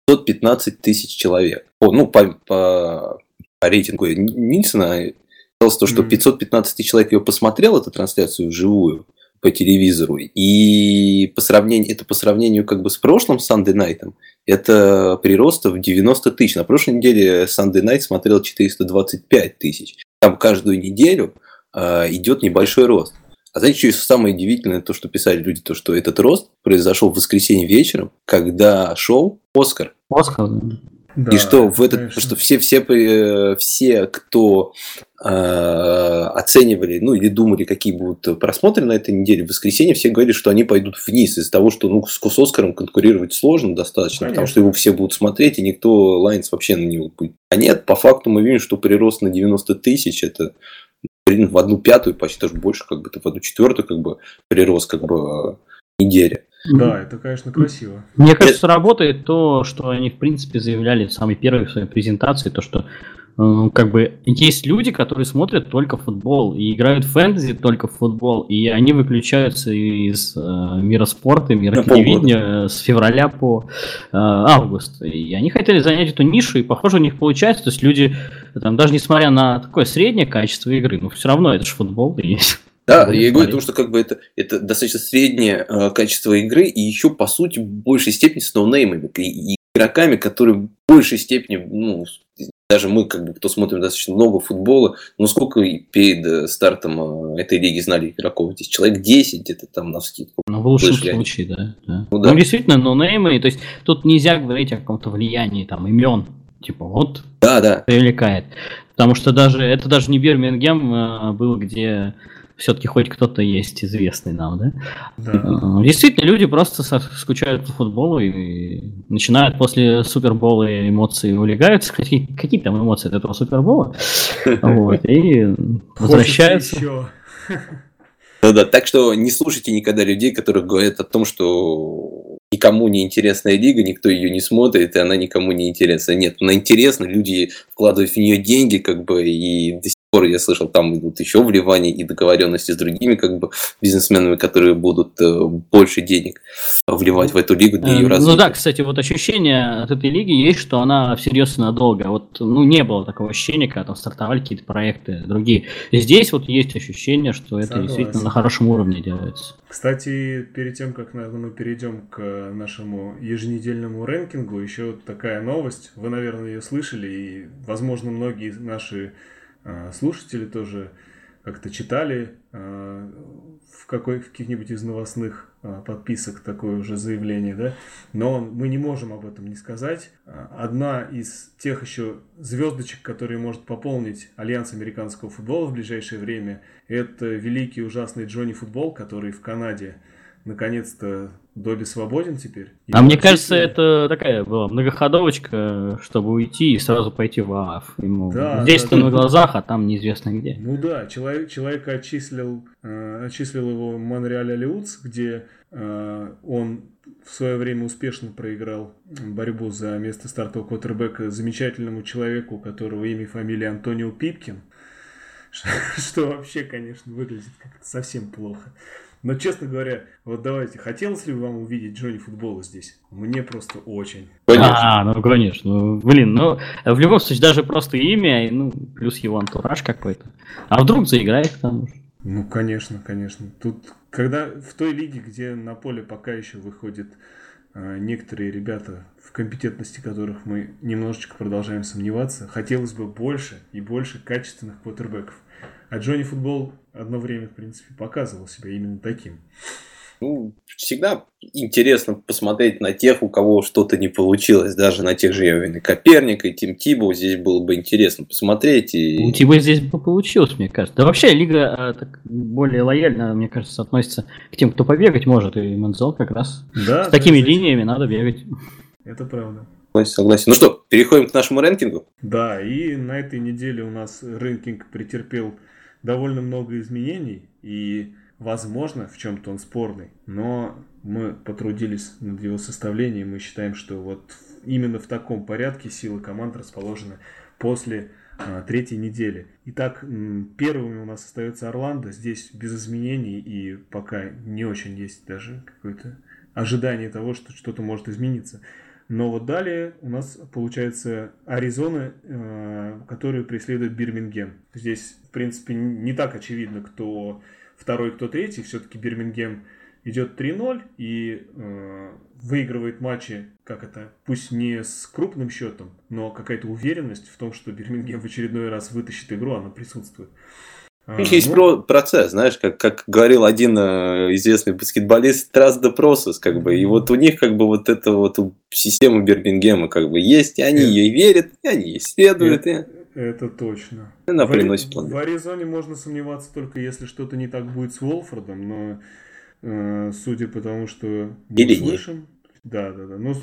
515 тысяч человек. О, ну, по, по- по рейтингу Нильсона сказалось то, что Мгм. 515 тысяч человек ее посмотрел, эту трансляцию вживую по телевизору. И по сравнению, это по сравнению как бы с прошлым Sunday Night, это прирост в 90 тысяч. На прошлой неделе Sunday Night смотрел 425 тысяч. Там каждую неделю э, идет небольшой рост. А знаете, что самое удивительное, то, что писали люди, то, что этот рост произошел в воскресенье вечером, когда шел Оскар. Оскар, да. Да, и что в этот, конечно. что все, все, э, все, кто э, оценивали, ну или думали, какие будут просмотры на этой неделе, в воскресенье все говорили, что они пойдут вниз из-за того, что ну, с с Оскаром конкурировать сложно достаточно, потому Конечно. что его все будут смотреть, и никто Лайнс вообще на него будет. А нет, по факту мы видим, что прирост на 90 тысяч, это в одну пятую, почти даже больше, как бы, это в одну четвертую, как бы, прирост, как бы, э, недели. Да, это, конечно, красиво. Мне кажется, работает то, что они, в принципе, заявляли в самой первой своей презентации, то, что как бы есть люди, которые смотрят только футбол и играют в фэнтези только в футбол, и они выключаются из э, мира спорта, мира На полгода. телевидения с февраля по э, август. И они хотели занять эту нишу, и похоже у них получается. То есть люди, там, даже несмотря на такое среднее качество игры, но все равно это же футбол. И... Да, Ну, я говорю, смотри. потому что как бы это, это достаточно среднее э, качество игры, и еще, по сути, в большей степени с ноунеймами, и, и игроками, которые в большей степени, ну, даже мы, как бы, кто смотрим достаточно много футбола, ну, сколько перед э, стартом э, этой лиги знали игроков? Здесь человек 10 где-то там на вскидку. Ну, в лучшем Слышали случае, да. да. Ну Ну, да. действительно, ноунеймы, то есть тут нельзя говорить о каком-то влиянии, там, имен. Типа, вот, Да, да. привлекает. Потому что даже, это даже не Бирмингем э, был, где все-таки хоть кто-то есть известный нам, да? Да. Э, Действительно, люди просто скучают по футболу и начинают после Супербола эмоции улегаются. Какие, какие там эмоции от этого Супербола? Вот, и возвращаются. Хочется еще. Да, да. Так что не слушайте никогда людей, которые говорят о том, что никому не интересная лига, никто ее не смотрит, и она никому не интересна. Нет, она интересна, люди вкладывают в нее деньги, как бы, и пор я слышал, там идут еще вливания и договоренности с другими, как бы, бизнесменами, которые будут э, больше денег вливать в эту лигу для ее развития. Ну да, кстати, вот ощущение от этой лиги есть, что она всерьез и надолго. Вот, ну, не было такого ощущения, когда там стартовали какие-то проекты другие. Здесь вот есть ощущение, что это Согласен. действительно на хорошем уровне делается. Кстати, перед тем, как наверное, мы перейдем к нашему еженедельному рэнкингу, еще такая новость. Вы, наверное, ее слышали, и, возможно, многие наши слушатели тоже как-то читали э, в, какой, в каких-нибудь из новостных э, подписок такое уже заявление, да? Но мы не можем об этом не сказать. Э, Одна из тех еще звездочек, которые может пополнить Альянс американского футбола в ближайшее время, это великий ужасный Джонни Футбол, который в Канаде наконец-то Добби свободен теперь. А Его мне кажется, отчислили. это такая была многоходовочка, чтобы уйти и сразу пойти в ААФ. Ему Да, здесь-то да, да. на глазах, а там неизвестно где. Ну да, человек, человека отчислил, э, отчислил его Монреаль Алиутс, где э, он в свое время успешно проиграл борьбу за место стартового квотербека замечательному человеку, которого имя и фамилия Антонио Пипкин. Что вообще, конечно, выглядит как-то совсем плохо. Но, честно говоря, вот давайте, хотелось ли вам увидеть Джонни Футбола здесь? Мне просто очень. Конечно. А, ну конечно. Ну, блин, ну в любом случае даже просто имя, и, ну, плюс его антураж какой-то. А вдруг заиграет к тому же? Ну, конечно, конечно. Тут, когда в той лиге, где на поле пока еще выходят э, некоторые ребята, в компетентности которых мы немножечко продолжаем сомневаться, хотелось бы больше и больше качественных квотербеков. А Джонни Футбол одно время, в принципе, показывал себя именно таким. Ну, всегда интересно посмотреть на тех, у кого что-то не получилось, даже на тех же Эвина Коперника и Тим Тибо. Здесь было бы интересно посмотреть. И... У тебя здесь бы получилось, мне кажется. Да вообще лига э, так более лояльно, мне кажется, относится к тем, кто побегать может. И Манзел как раз Да, с такими да, линиями надо бегать. Это правда. Согласен. Ну что, переходим к нашему рэнкингу. Да, и на этой неделе у нас рынкинг претерпел довольно много изменений, и возможно, в чем-то он спорный, но мы потрудились над его составлением, мы считаем, что вот именно в таком порядке силы команд расположены после а, третьей недели. Итак, первыми у нас остается Орландо. Здесь без изменений и пока не очень есть даже какое-то ожидание того, что что-то может измениться. Но вот далее у нас получается Аризона, э, которую преследует Бирмингем. Здесь, в принципе, не так очевидно, кто второй, кто третий. Все-таки Бирмингем идет 3-0 и э, выигрывает матчи, как это, пусть не с крупным счетом, но какая-то уверенность в том, что Бирмингем в очередной раз вытащит игру, она присутствует. У них есть ну, процесс, знаешь, как, как говорил один э, известный баскетболист, trust the process, как бы, и вот у них как бы вот эта вот система Бирмингема как бы есть, и они ей верят, и они ей следуют. Это, и... это точно. Она в, приносит плоды. В Аризоне можно сомневаться только если что-то не так будет с Волфордом, но э, судя по тому, что мы Или слышим... Нет. Да, да, да. Но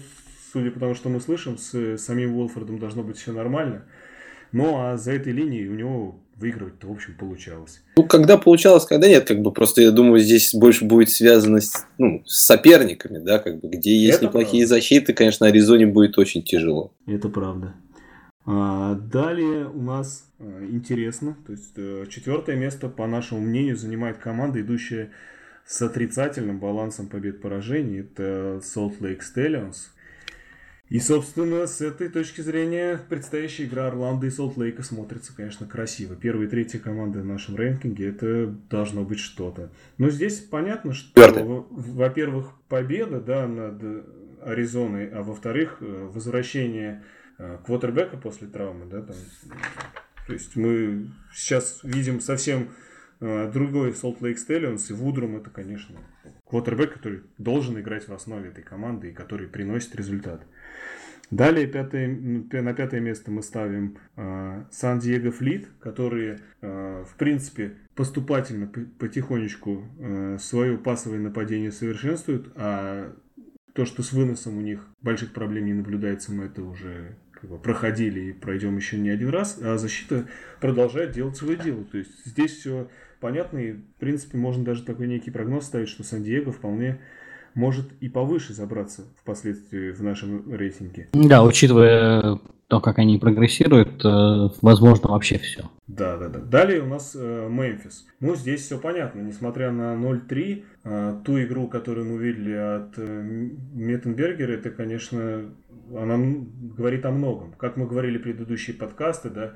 судя по тому, что мы слышим, с самим Волфордом должно быть все нормально. Ну, а за этой линией у него выигрывать-то, в общем, получалось. Ну, когда получалось, когда нет, как бы просто, я думаю, здесь больше будет связано с, ну, с соперниками, да, как бы, где есть Это неплохие правда. защиты, конечно, Аризоне будет очень тяжело. Это правда. А, далее у нас а, интересно, то есть э, четвертое место, по нашему мнению, занимает команда, идущая с отрицательным балансом побед-поражений. Это Salt Lake Stallions. И, собственно, с этой точки зрения предстоящая игра Орландо и Солт-Лейка смотрится, конечно, красиво. Первые и третья команды в нашем рейтинге это должно быть что-то. Но здесь понятно, что, во-первых, победа да, над Аризоной, а во-вторых, э, возвращение э, квотербека после травмы. Да, там, то есть мы сейчас видим совсем э, другой Salt Lake Stallions, и Вудрум это, конечно, квотербек, который должен играть в основе этой команды и который приносит результат. Далее пятое, на пятое место мы ставим э, Сан-Диего Флит, которые, э, в принципе, поступательно, потихонечку э, свое пасовое нападение совершенствуют, а то, что с выносом у них больших проблем не наблюдается, мы это уже как бы, проходили и пройдем еще не один раз, а защита продолжает делать свое дело. То есть здесь все понятно, и, в принципе, можно даже такой некий прогноз ставить, что Сан-Диего вполне может и повыше забраться впоследствии в нашем рейтинге. Да, учитывая то, как они прогрессируют, э, возможно вообще все. Да, да, да. Далее у нас э, Мемфис. Ну, здесь все понятно. Несмотря на 0-3, э, ту игру, которую мы видели от э, Меттенбергера, это, конечно, она говорит о многом. Как мы говорили в предыдущие подкасты, да,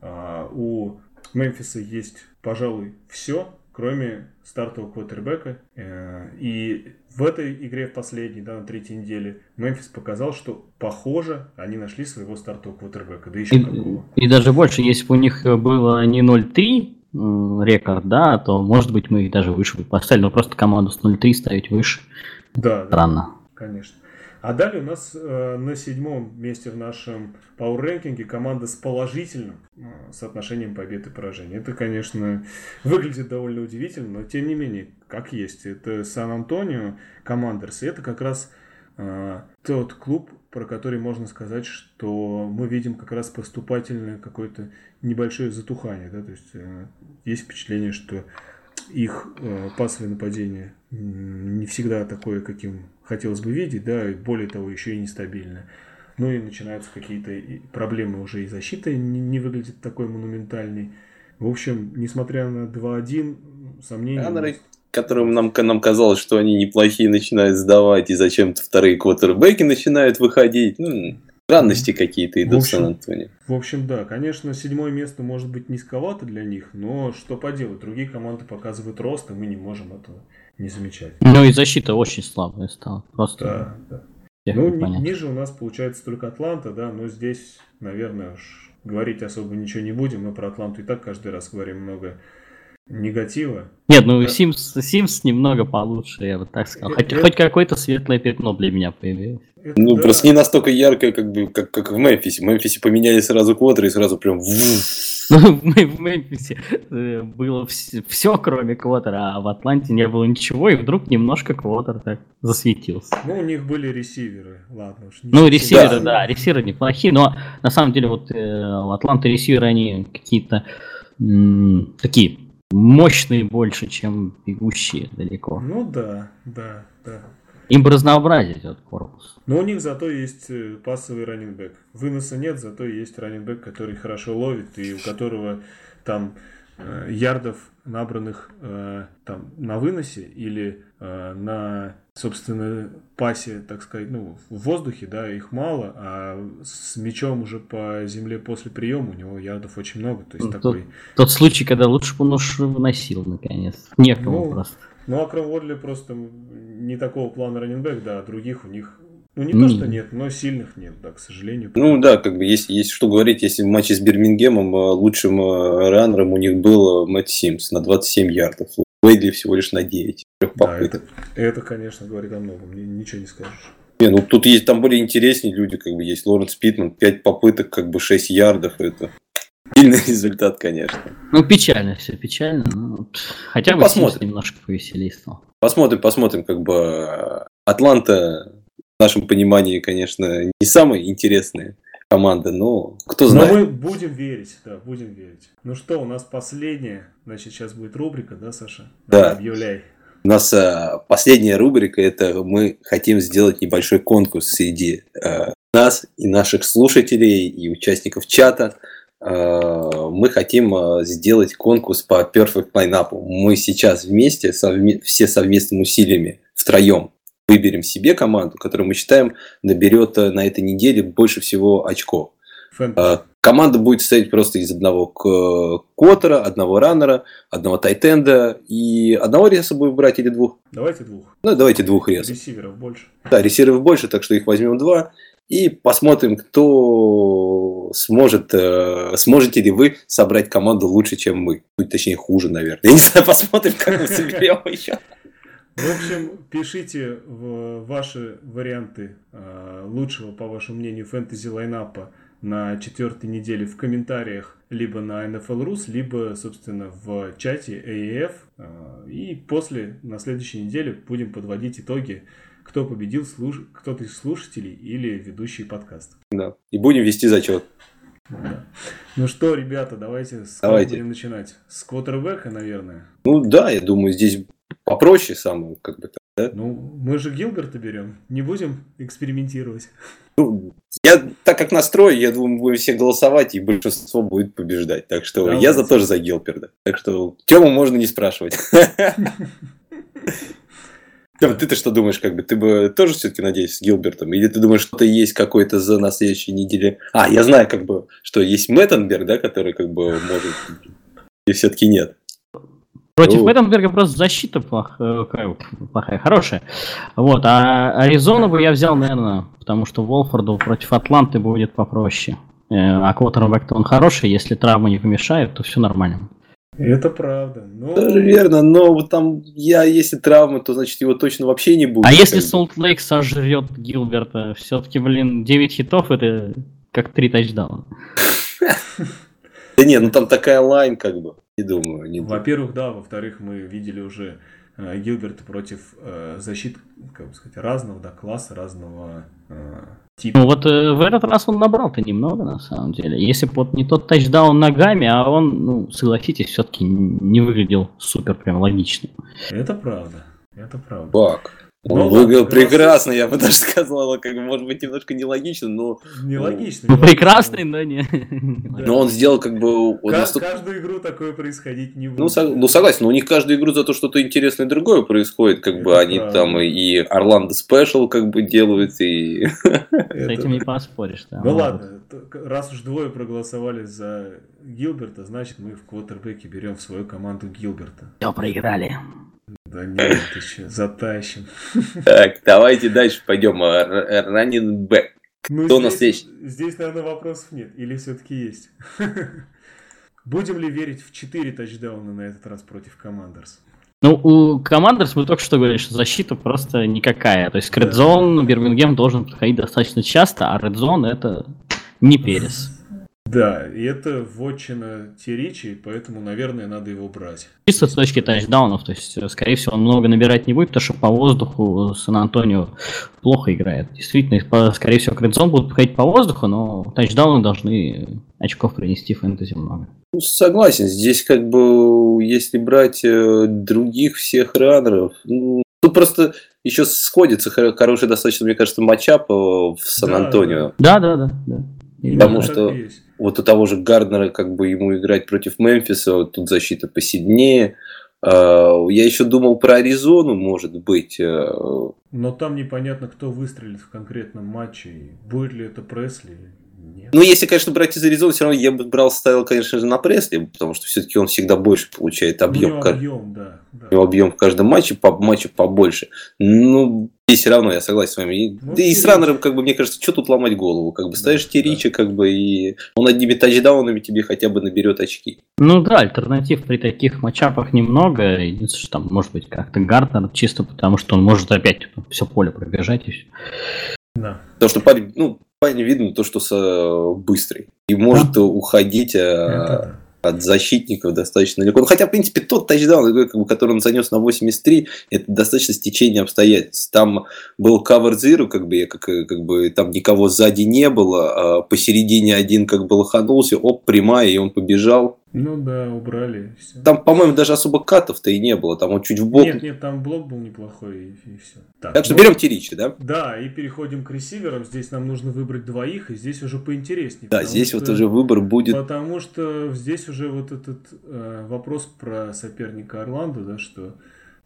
э, у Мемфиса есть, пожалуй, все, кроме стартового квотербека. Э, и в этой игре, в последней, да, на третьей неделе, Мемфис показал, что, похоже, они нашли своего стартового квотербека. Да еще и, какого. И даже больше, если бы у них было не 0-3 рекорд, да, то, может быть, мы их даже выше бы поставили. Но просто команду с 0-3 ставить выше. Да, Странно. Да, конечно. А далее у нас э, на седьмом месте в нашем Power Ranking команда с положительным э, соотношением побед и поражений. Это, конечно, выглядит довольно удивительно, но тем не менее, как есть. Это Сан-Антонио Командерс. И это как раз э, тот клуб, про который можно сказать, что мы видим как раз поступательное какое-то небольшое затухание. Да? То есть э, есть впечатление, что их э, пасовое нападение не всегда такое, каким хотелось бы видеть, да, и более того, еще и нестабильно. Ну и начинаются какие-то проблемы уже и защита не, не выглядит такой монументальной. В общем, несмотря на 2-1, сомнения... Жанры, которым нам, нам казалось, что они неплохие, начинают сдавать, и зачем-то вторые квотербеки начинают выходить. Ну, странности какие-то идут в, общем, в Сан-Антонио. В общем, да, конечно, седьмое место может быть низковато для них, но что поделать, другие команды показывают рост, и мы не можем этого не замечать. Ну и защита очень слабая стала. Просто. Да, да. Ну, ни, ниже у нас получается только Атланта, да, но здесь, наверное, уж говорить особо ничего не будем. Мы про Атланту и так каждый раз говорим много негатива. Нет, ну Sims, Sims немного получше, я бы так сказал. Хоть, это... хоть какое-то светлое пятно для меня появилось. Это ну, да. просто не настолько яркое, как, бы, как, как в Мемфисе. В Мемфисе поменяли сразу квотеры и сразу прям... Ну, в Мемфисе э, было все, кроме квотера, а в Атланте не было ничего, и вдруг немножко квотер так засветился. Ну, у них были ресиверы, ладно уж. Ну, ресиверы, да. да, ресиверы неплохие, но на самом деле вот э, в Атланте ресиверы, они какие-то такие мощные больше, чем бегущие далеко. Ну да, да, да. Им бы разнообразить этот корпус. Но у них зато есть э, пассовый раненбэк. Выноса нет, зато есть раненбэк, который хорошо ловит и у которого там э, ярдов набранных э, там на выносе или э, на собственно пасе, так сказать, ну в воздухе, да, их мало, а с мячом уже по земле после приема у него ярдов очень много, то есть Ну, такой. Тот случай, когда лучше бы он уж выносил, наконец. Некому Ну, просто. Ну, а Кром Уордли просто не такого плана раненбэк, да, а других у них, ну не Не. то, что нет, но сильных нет, да, к сожалению. Ну да, как бы есть, есть что говорить, если в матче с Бирмингемом э, лучшим э, раннером у них был Мэтт Симс на 27 ярдов. Уэйдли всего лишь на 9. Трех Да, это, это, конечно, говорит о многом, мне ничего не скажешь. Не, ну тут есть там более интереснее люди, как бы есть Лоренс Питман, 5 попыток, как бы 6 ярдов, это сильный результат, конечно. Ну, печально все, печально. ну, хотя Ну, бы посмотрим. Немножко повеселее стал. Посмотрим, посмотрим, как бы Атланта, в нашем понимании, конечно, не самая интересная команда, но кто Но знает. мы будем верить, да, будем верить. Ну что, у нас последняя, значит, сейчас будет рубрика, да, Саша? Да. Объявляй. У нас э, последняя рубрика, это мы хотим сделать небольшой конкурс среди э, нас и наших слушателей и участников чата. Э, мы хотим э, сделать конкурс по Perfect Lineup. Мы сейчас вместе, совме- все совместными усилиями, втроем, выберем себе команду, которую мы считаем наберет э, на этой неделе больше всего очков. Фэнтези. Э, Команда будет состоять просто из одного к- квотера, одного раннера, одного тайтенда и одного реса будем брать или двух. Давайте двух. Ну, давайте двух ресов. Ресиверов больше. Да, ресиверов больше, так что их возьмем два. И посмотрим, кто сможет, э, сможете ли вы собрать команду лучше, чем мы. Точнее, хуже, наверное. Я не знаю, посмотрим, как мы соберем еще. В общем, пишите в ваши варианты э, лучшего, по вашему мнению, фэнтези лайнапа на четвертой неделе в комментариях либо на NFL Rus, либо, собственно, в чате AEF. Э, И после, на следующей неделе, будем подводить итоги, кто победил, слуш- кто-то из слушателей или ведущий подкаст. Да. И будем вести зачет. Да. Ну что, ребята, давайте Давайте. будем начинать? С квотербека, наверное. Ну да, я думаю, здесь попроще самое, как бы так, да? Ну, мы же Гилберта берем. Не будем экспериментировать. Ну, я, так как настрой, я думаю, мы будем все голосовать, и большинство будет побеждать. Так что Давайте. я за тоже за Гилперда. Так что Тему можно не спрашивать. Тёма, ты-то что думаешь, как бы, ты бы тоже все-таки надеешься с Гилбертом? Или ты думаешь, что-то есть какой-то за на следующей неделе? А, я знаю, как бы, что есть Мэттенберг, да, который, как бы, может... И все-таки нет. Против Ну. Мэттенберга просто защита плохая, плохая, хорошая. Вот, а Аризону бы я взял, наверное, потому что Волфорду против Атланты будет попроще. Э, А квотербек-то он хороший, если травмы не помешают, то все нормально. Это правда. Но... Верно, но вот там, я, если травма, то, значит, его точно вообще не будет. А если. Солт Лейк сожрет Гилберта, все-таки, блин, 9 хитов это как 3 тачдауна. Да нет, ну там такая лайн, как бы. Не думаю, не. Во-первых, да, во-вторых, мы видели уже э, Гилберта против э, защит, как бы сказать, разного да, класса, разного э, типа. Ну вот э, в этот раз он набрал-то немного, на самом деле. Если бы вот не тот тачдаун ногами, а он, ну, согласитесь, все-таки не выглядел супер прям логично. Это правда. Это правда. Бак. Он Ну, выглядел ладно, прекрасно, я бы даже сказал, как бы, может быть, немножко нелогично, но, Нелогично. Ну, нелогично. прекрасный, но не... Да. но он сделал как бы... он Ка- настолько- Каждую игру такое происходить не будет. Ну, сог- ну, согласен, но у них каждую игру зато что-то интересное другое происходит, как бы Это они правда. там и- Орландо Спешл как бы делают, и... С этим не поспоришь. да. Ну ладно, раз уж двое проголосовали за Гилберта, значит мы в квотербеке берем в свою команду Гилберта. Все, проиграли. Да нет, ты че, затащим. Так, давайте дальше пойдем. Раннин бэк. Ну, Кто здесь, здесь, наверное, вопросов нет. Или все-таки есть? Будем ли верить в 4 тачдауна на этот раз против Командерс? Ну, у Командерс мы только что говорили, что защита просто никакая. То есть к Red Zone Бирмингем должен подходить достаточно часто, а Red Zone это не перес. Да, и это вотчина Теричи, поэтому, наверное, надо его брать. Чисто с точки тачдаунов, то есть, скорее всего, он много набирать не будет, потому что по воздуху Сан-Антонио плохо играет. Действительно, скорее всего, Кредзон будут проходить по воздуху, но тачдауны должны очков принести фэнтези много. Ну, согласен, здесь как бы, если брать э, других всех раннеров, ну, тут просто еще сходится хороший достаточно, мне кажется, матчап э, в Сан-Антонио. Да, да, да. да. Потому да, что вот у того же Гарднера, как бы ему играть против Мемфиса, вот тут защита посильнее. А, я еще думал про Аризону, может быть. Э, Но там непонятно, кто выстрелит в конкретном матче. Будет ли это Пресли нет. Ну, если, конечно, брать из Аризоны, все равно я бы брал, ставил, конечно же, на Пресли, потому что все-таки он всегда больше получает объем. У объем, да, да. У него объем в каждом матче, по матчу побольше. Ну, здесь все равно, я согласен с вами. Ну, да и с раннером, как бы, мне кажется, что тут ломать голову? Как бы ставишь да, Терича, да. как бы, и он одними тачдаунами тебе хотя бы наберет очки. Ну да, альтернатив при таких матчапах немного. Единственное, что там может быть как-то Гартнер, чисто потому что он может опять все поле пробежать и все. Да. Потому что парень, ну, парень видно то, что со... быстрый. И может да. уходить а, от защитников достаточно легко. Ну, хотя, в принципе, тот тачдаун, который он занес на 83, это достаточно стечение обстоятельств. Там был cover zero, как бы, как, как бы там никого сзади не было, а посередине один как бы лоханулся, оп, прямая, и он побежал. Ну да, убрали. Все. Там, по-моему, даже особо катов-то и не было. Там он чуть в бок. Нет, нет, там блок был неплохой и, и все. Так, так что берем Теричи, да? Да, и переходим к ресиверам. Здесь нам нужно выбрать двоих, и здесь уже поинтереснее. Да, здесь что, вот уже выбор будет. Потому что здесь уже вот этот э, вопрос про соперника Орландо, да, что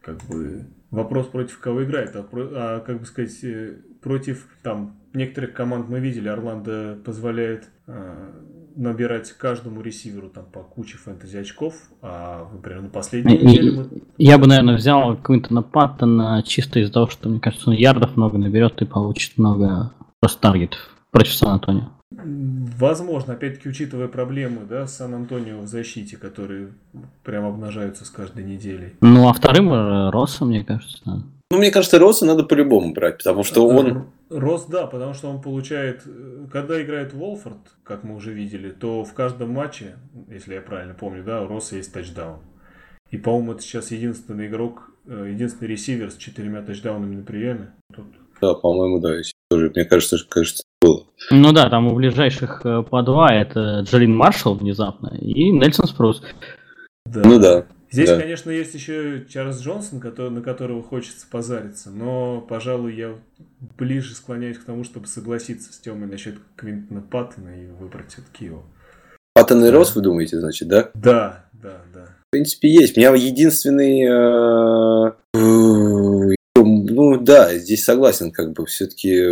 как бы вопрос против кого играет, а, про, а как бы сказать, э, против там некоторых команд мы видели, Орландо позволяет э, набирать каждому ресиверу там по куче фэнтези очков, а, например, на последней неделе мы... Я бы, наверное, взял Квинтона Паттона чисто из-за того, что, мне кажется, он ярдов много наберет и получит много просто таргетов против Сан-Антонио. Возможно, опять-таки, учитывая проблемы да, Сан-Антонио в защите, которые прям обнажаются с каждой неделей. Ну, а вторым э, Росса, мне кажется, надо. Ну, мне кажется, Росса надо по-любому брать, потому что он... Рос, да, потому что он получает... Э, когда играет Волфорд, как мы уже видели, то в каждом матче, если я правильно помню, да, у Росса есть тачдаун. И, по-моему, это сейчас единственный игрок, э, единственный ресивер с четырьмя тачдаунами на приеме. Тут... Да, по-моему, да, тоже, мне кажется, кажется, было. Ну да, там у ближайших э, по два это Джалин Маршалл внезапно и Нельсон Спрус. Да. Ну да. Здесь, да. конечно, есть еще Чарльз Джонсон, который, на которого хочется позариться, но, пожалуй, я ближе склоняюсь к тому, чтобы согласиться с Тёмой насчет Квинтона Паттона и выбрать все-таки его. Паттон и Рос, вы думаете, значит, да? Да, да, да. В принципе, есть. У меня единственный... Э, ну да, здесь согласен, как бы все-таки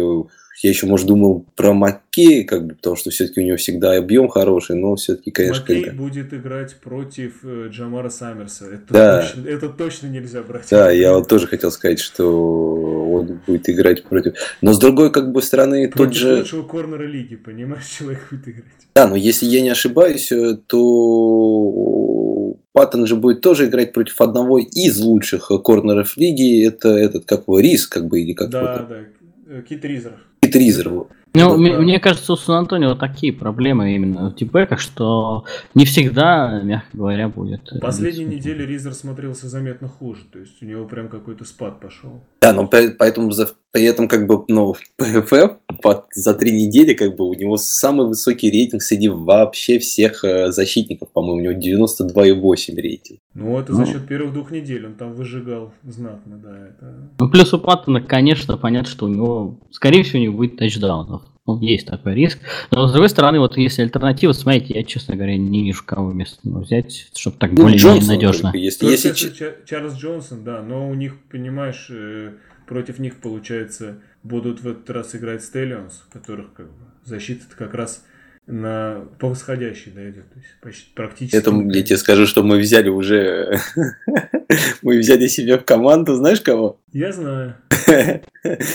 я еще, может, думал про Маккей, как бы, потому что все-таки у него всегда объем хороший, но все-таки, конечно... Маккей когда... будет играть против э, Джамара Саммерса. Это, да. точно, это точно нельзя брать. Да, я вот тоже хотел сказать, что он будет играть против... Но с другой, как бы, стороны, против тот же... лучшего корнера лиги, понимаешь, человек будет играть. Да, но если я не ошибаюсь, э, то Паттон же будет тоже играть против одного из лучших корнеров лиги. Это этот, как его, Рис, как бы, или как Да, да, Кит Ризер. Тризер. Ну, мне, мне кажется, у Сан-Антонио такие проблемы именно в типеках, что не всегда, мягко говоря, будет. В последней неделе Ризер смотрелся заметно хуже, то есть у него прям какой-то спад пошел. Да, но поэтому за, при этом как бы, ну, ПФФ под, за три недели как бы у него самый высокий рейтинг среди вообще всех э, защитников, по-моему, у него 92,8 рейтинг. Ну, это за ну. счет первых двух недель, он там выжигал знатно, да. Это... Ну, плюс у Паттона, конечно, понятно, что у него, скорее всего, у него будет тачдаунов. Ну, есть такой риск. Но, с другой стороны, вот если альтернатива, смотрите, я, честно говоря, не вижу, кого вместо него взять, чтобы так ну, более-менее надежно. Если, если... Чарльз Джонсон, да, но у них, понимаешь, э, против них, получается, будут в этот раз играть Стеллионс, которых как бы, защита как раз на по восходящей да, идет. То есть почти, практически. Это я тебе скажу, что мы взяли уже мы взяли себе в команду, знаешь кого? Я знаю.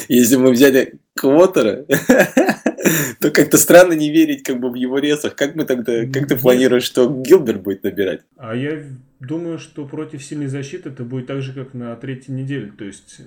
Если мы взяли Квотера, то как-то странно не верить как бы в его резах. Как мы тогда, как ты планируешь, что Гилберт будет набирать? А я думаю, что против сильной защиты это будет так же, как на третьей неделе. То есть э,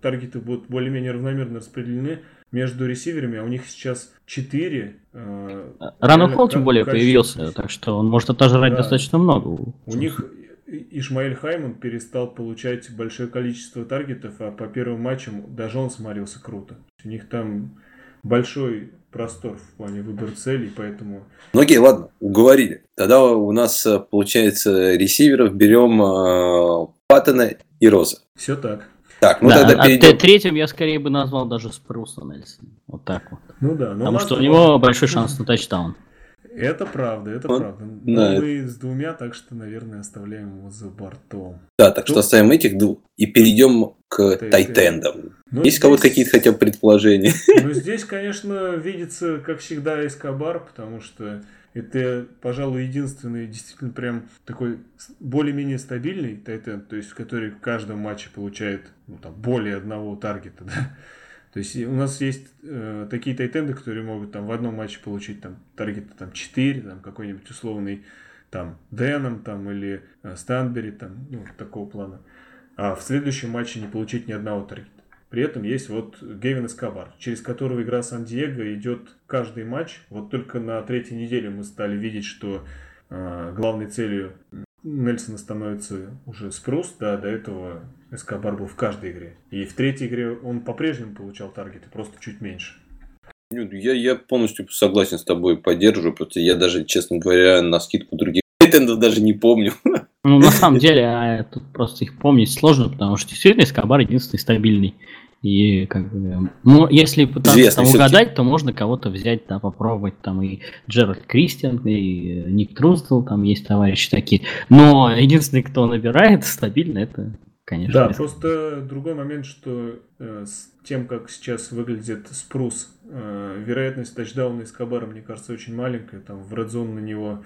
таргеты будут более-менее равномерно распределены. Между ресиверами, а у них сейчас 4. Э, Рано Холл тем более качественных. появился, так что он может отожрать Да. достаточно много. У них Ишмаэль Хайман перестал получать большое количество таргетов, а по первым матчам даже он смотрелся круто. У них там большой простор в плане выбора целей, поэтому Ну окей, ладно, уговорили. Тогда у нас, э, получается, ресиверов берем э, Паттона и Роза. все так. Так, ну да, тогда а перейдем. третьим я скорее бы назвал даже Спруса Нельсона. Вот так вот. Ну да, но Потому что у него большой шанс на тачдаун. Это правда, это Он- правда. Но да, мы с двумя, так что, наверное, оставляем его за бортом. Да, так что Ну- оставим этих двух и перейдем к Тайтенд. тайтендам. Ну, Есть у кого-то здесь- какие-то хотя бы предположения? Ну, здесь, конечно, видится, как всегда, Эскобар, потому что это, пожалуй, единственный действительно прям такой более-менее стабильный тайтенд, то есть который в каждом матче получает ну, там, более одного таргета, да. То есть у нас есть э, такие тайтенды, которые могут там в одном матче получить там таргета там 4, там какой-нибудь условный там Дэном там или э, Станбери там, ну, такого плана. А в следующем матче не получить ни одного таргета. При этом есть вот Гевин Эскобар, через которого игра Сан-Диего идет каждый матч. Вот только на третьей неделе мы стали видеть, что э, главной целью Нельсона становится уже Спрус, да, до этого Эскобар был в каждой игре. И в третьей игре он по-прежнему получал таргеты, просто чуть меньше. Ну, Я, я полностью согласен с тобой, поддерживаю, просто я даже, честно говоря, на скидку других тайтендов даже не помню. Ну, на самом деле, а, тут просто их помнить сложно, потому что действительно Эскобар единственный стабильный. И как бы, ну, если пытаться Известный там угадать, то можно кого-то взять, да, попробовать. Там и Джеральд Кристиан, и Ник Труздл, там есть товарищи такие. Но единственный, кто набирает стабильно, это, конечно, Да, Эскобар. просто другой момент, что э, с тем, как сейчас выглядит Спрус, э, вероятность тачдауна Эскобара, мне кажется, очень маленькая. Там в Red Zone на него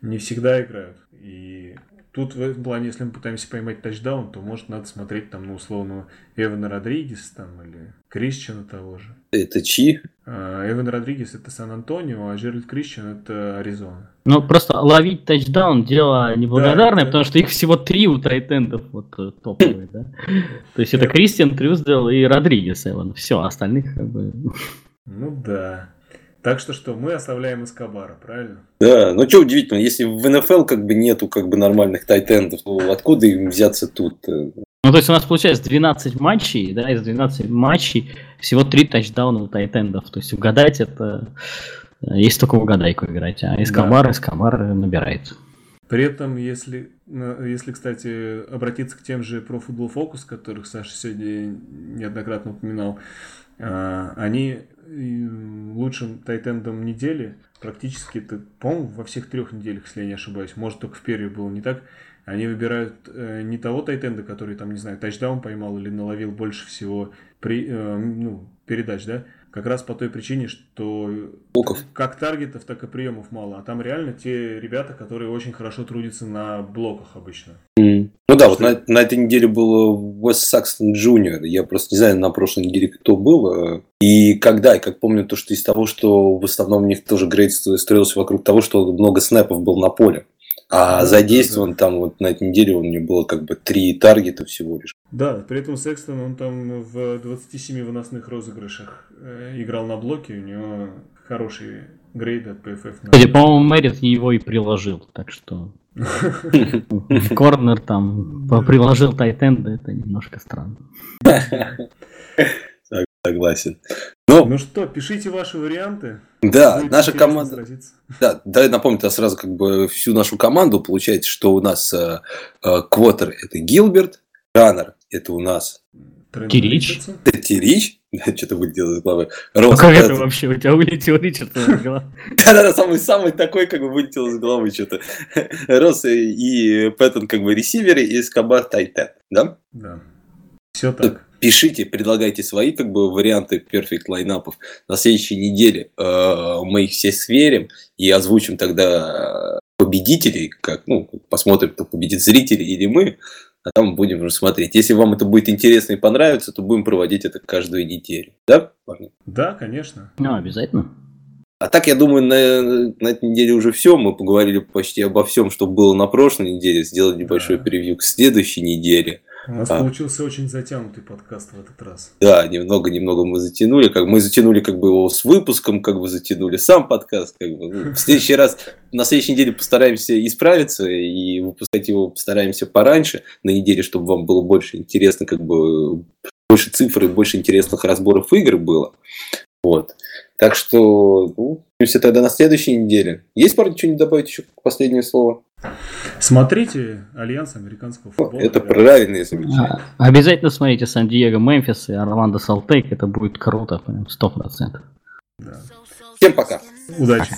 не всегда играют. И тут в этом плане, если мы пытаемся поймать тачдаун, то может надо смотреть там на условного Эвана Родригес там или Крищена того же. Это чьи? А, Эван Родригес это Сан-Антонио, а Джеральд Крищен это Аризона. Ну, просто ловить тачдаун дело неблагодарное, это- потому что их всего три у тайтендов вот э, топовые, да. То есть это Да. Кристиан, Трюсдел и Родригес Эван. Все, остальных как бы... Ну да. Так что что, мы оставляем Эскобара, правильно? Да, ну что удивительно, если в НФЛ как бы нету как бы нормальных тайтендов, то откуда им взяться тут? Ну, то есть у нас получается 12 матчей, да, из 12 матчей всего 3 тачдауна у тайтендов. То есть угадать это... э, Есть только угадайку играть, а Эскобар, Эскобар набирает. При этом, если, на- если, кстати, обратиться к тем же про Football Focus, которых Саша сегодня неоднократно упоминал, а, они и лучшим тайтендом недели практически, это, по-моему, во всех трех неделях, если я не ошибаюсь, может, только в первой было не так, они выбирают э, не того тайтенда, который, там, не знаю, тачдаун поймал или наловил больше всего при, э, ну, передач, да, как раз по той причине, что Блоков. как таргетов, так и приемов мало. А там реально те ребята, которые очень хорошо трудятся на блоках обычно. М. Ну да, вот на, на этой неделе был Уэс Сакстон Джуниор. Я просто не знаю на прошлой неделе, кто был. э, И когда, и как помню, то, что из того, что в основном у них тоже grade строился вокруг того, что много снэпов был на поле. А Да, задействован там вот на этой неделе у него было как бы три таргета всего лишь. Да, при этом Секстон, он там в 27 выносных розыгрышах э, играл на блоке, у него хороший grade от PFF. на- Кстати, по-моему, Мэрит его и приложил, так что корнер там приложил тайтенда, это немножко странно. Согласен. Ну, Ну что, пишите ваши варианты. да, Будет наша команда... сразиться. Да, давай напомню тогда сразу как бы всю нашу команду. Получается, что у нас э, э, квотер это Гилберт, раннер это у нас Кирич. Ричардсон. Терич, что-то вылетело из головы. Ну Рос, как это это- вообще? У тебя вылетел Ричард из головы? Да-да-да, самый, самый такой, как бы, вылетел из головы что-то. Рос и, и Пэттон, как бы, ресиверы, и Эскобар Тайтен, да? Да. Все так. Пишите, предлагайте свои, как бы, варианты перфект лайнапов. На следующей неделе э, мы их все сверим и озвучим тогда победителей, как, ну, посмотрим, кто победит, зрители или мы, а там будем уже смотреть. Если вам это будет интересно и понравится, то будем проводить это каждую неделю. Да, парни? Да, конечно. Ну, обязательно. А так, я думаю, на, на этой неделе уже все. Мы поговорили почти обо всем, что было на прошлой неделе. Сделали небольшой Да. превью к следующей неделе. У нас А. получился очень затянутый подкаст в этот раз. Да, немного-немного мы затянули, как мы затянули как бы его с выпуском, как бы затянули сам подкаст, как бы. Ну, в следующий раз, на следующей неделе постараемся исправиться и выпускать его постараемся пораньше на неделе, чтобы вам было больше интересно, как бы больше цифр и больше интересных разборов игр было. Вот. Так что, ну, увидимся тогда на следующей неделе. Есть, парни, что-нибудь добавить еще как последнее слово? Смотрите Альянс американского футбола. Это ребята. правильное замечание. А, Обязательно смотрите Сан-Диего, Мемфис и Орландо, Солт-Лейк. Это будет круто, прям сто процентов. Да. Всем пока. Удачи.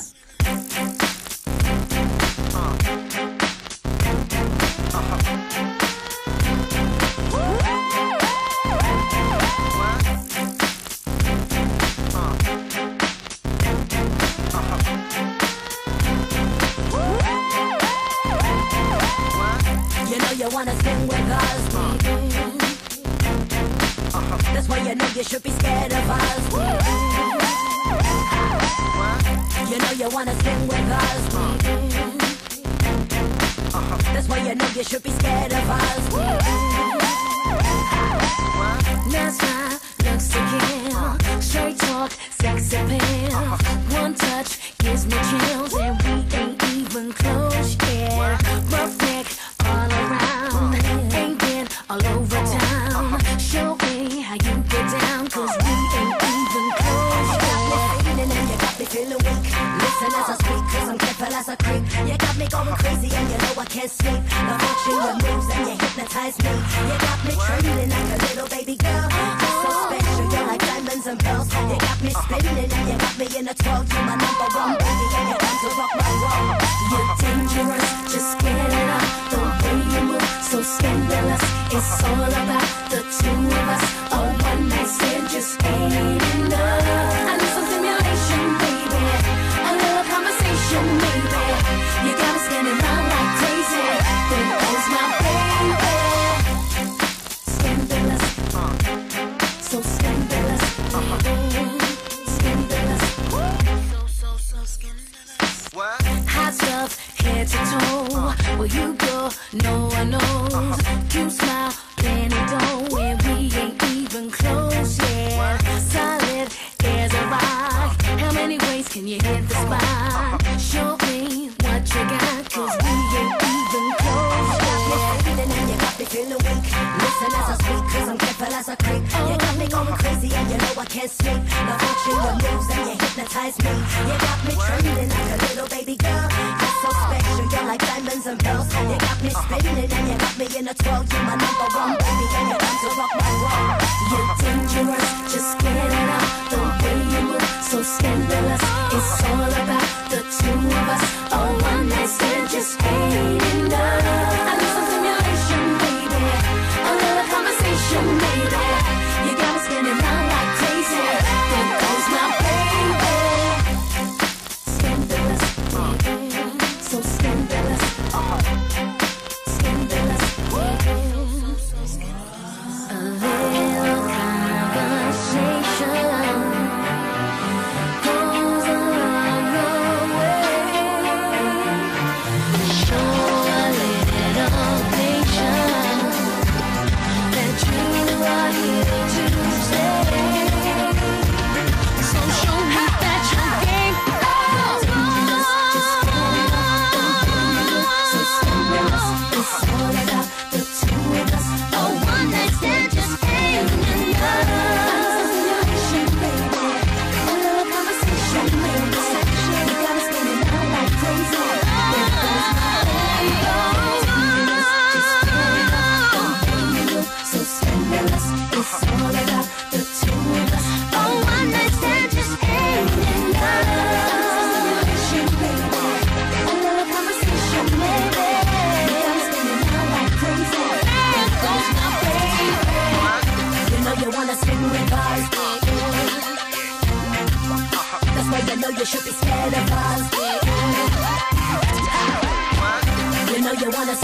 You the spot? Show me what you got, cause we ain't even close and you got me feeling weak. Listen as I speak, cause I'm I creep. You got me going crazy and you know I can't sleep. The watching your moves and you hypnotize me. You got me trembling like a little baby girl. You're so special, you're like diamonds and pearls. You got me spinning and you got me in a twirl. You're my number one baby and you come to rock my world. You're dangerous, just get it up. The way you move, so scandalous. It's all about the two of us. A one night stand just ain't enough. today.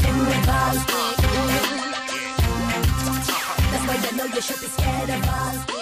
With us. That's why you know you should be scared of us.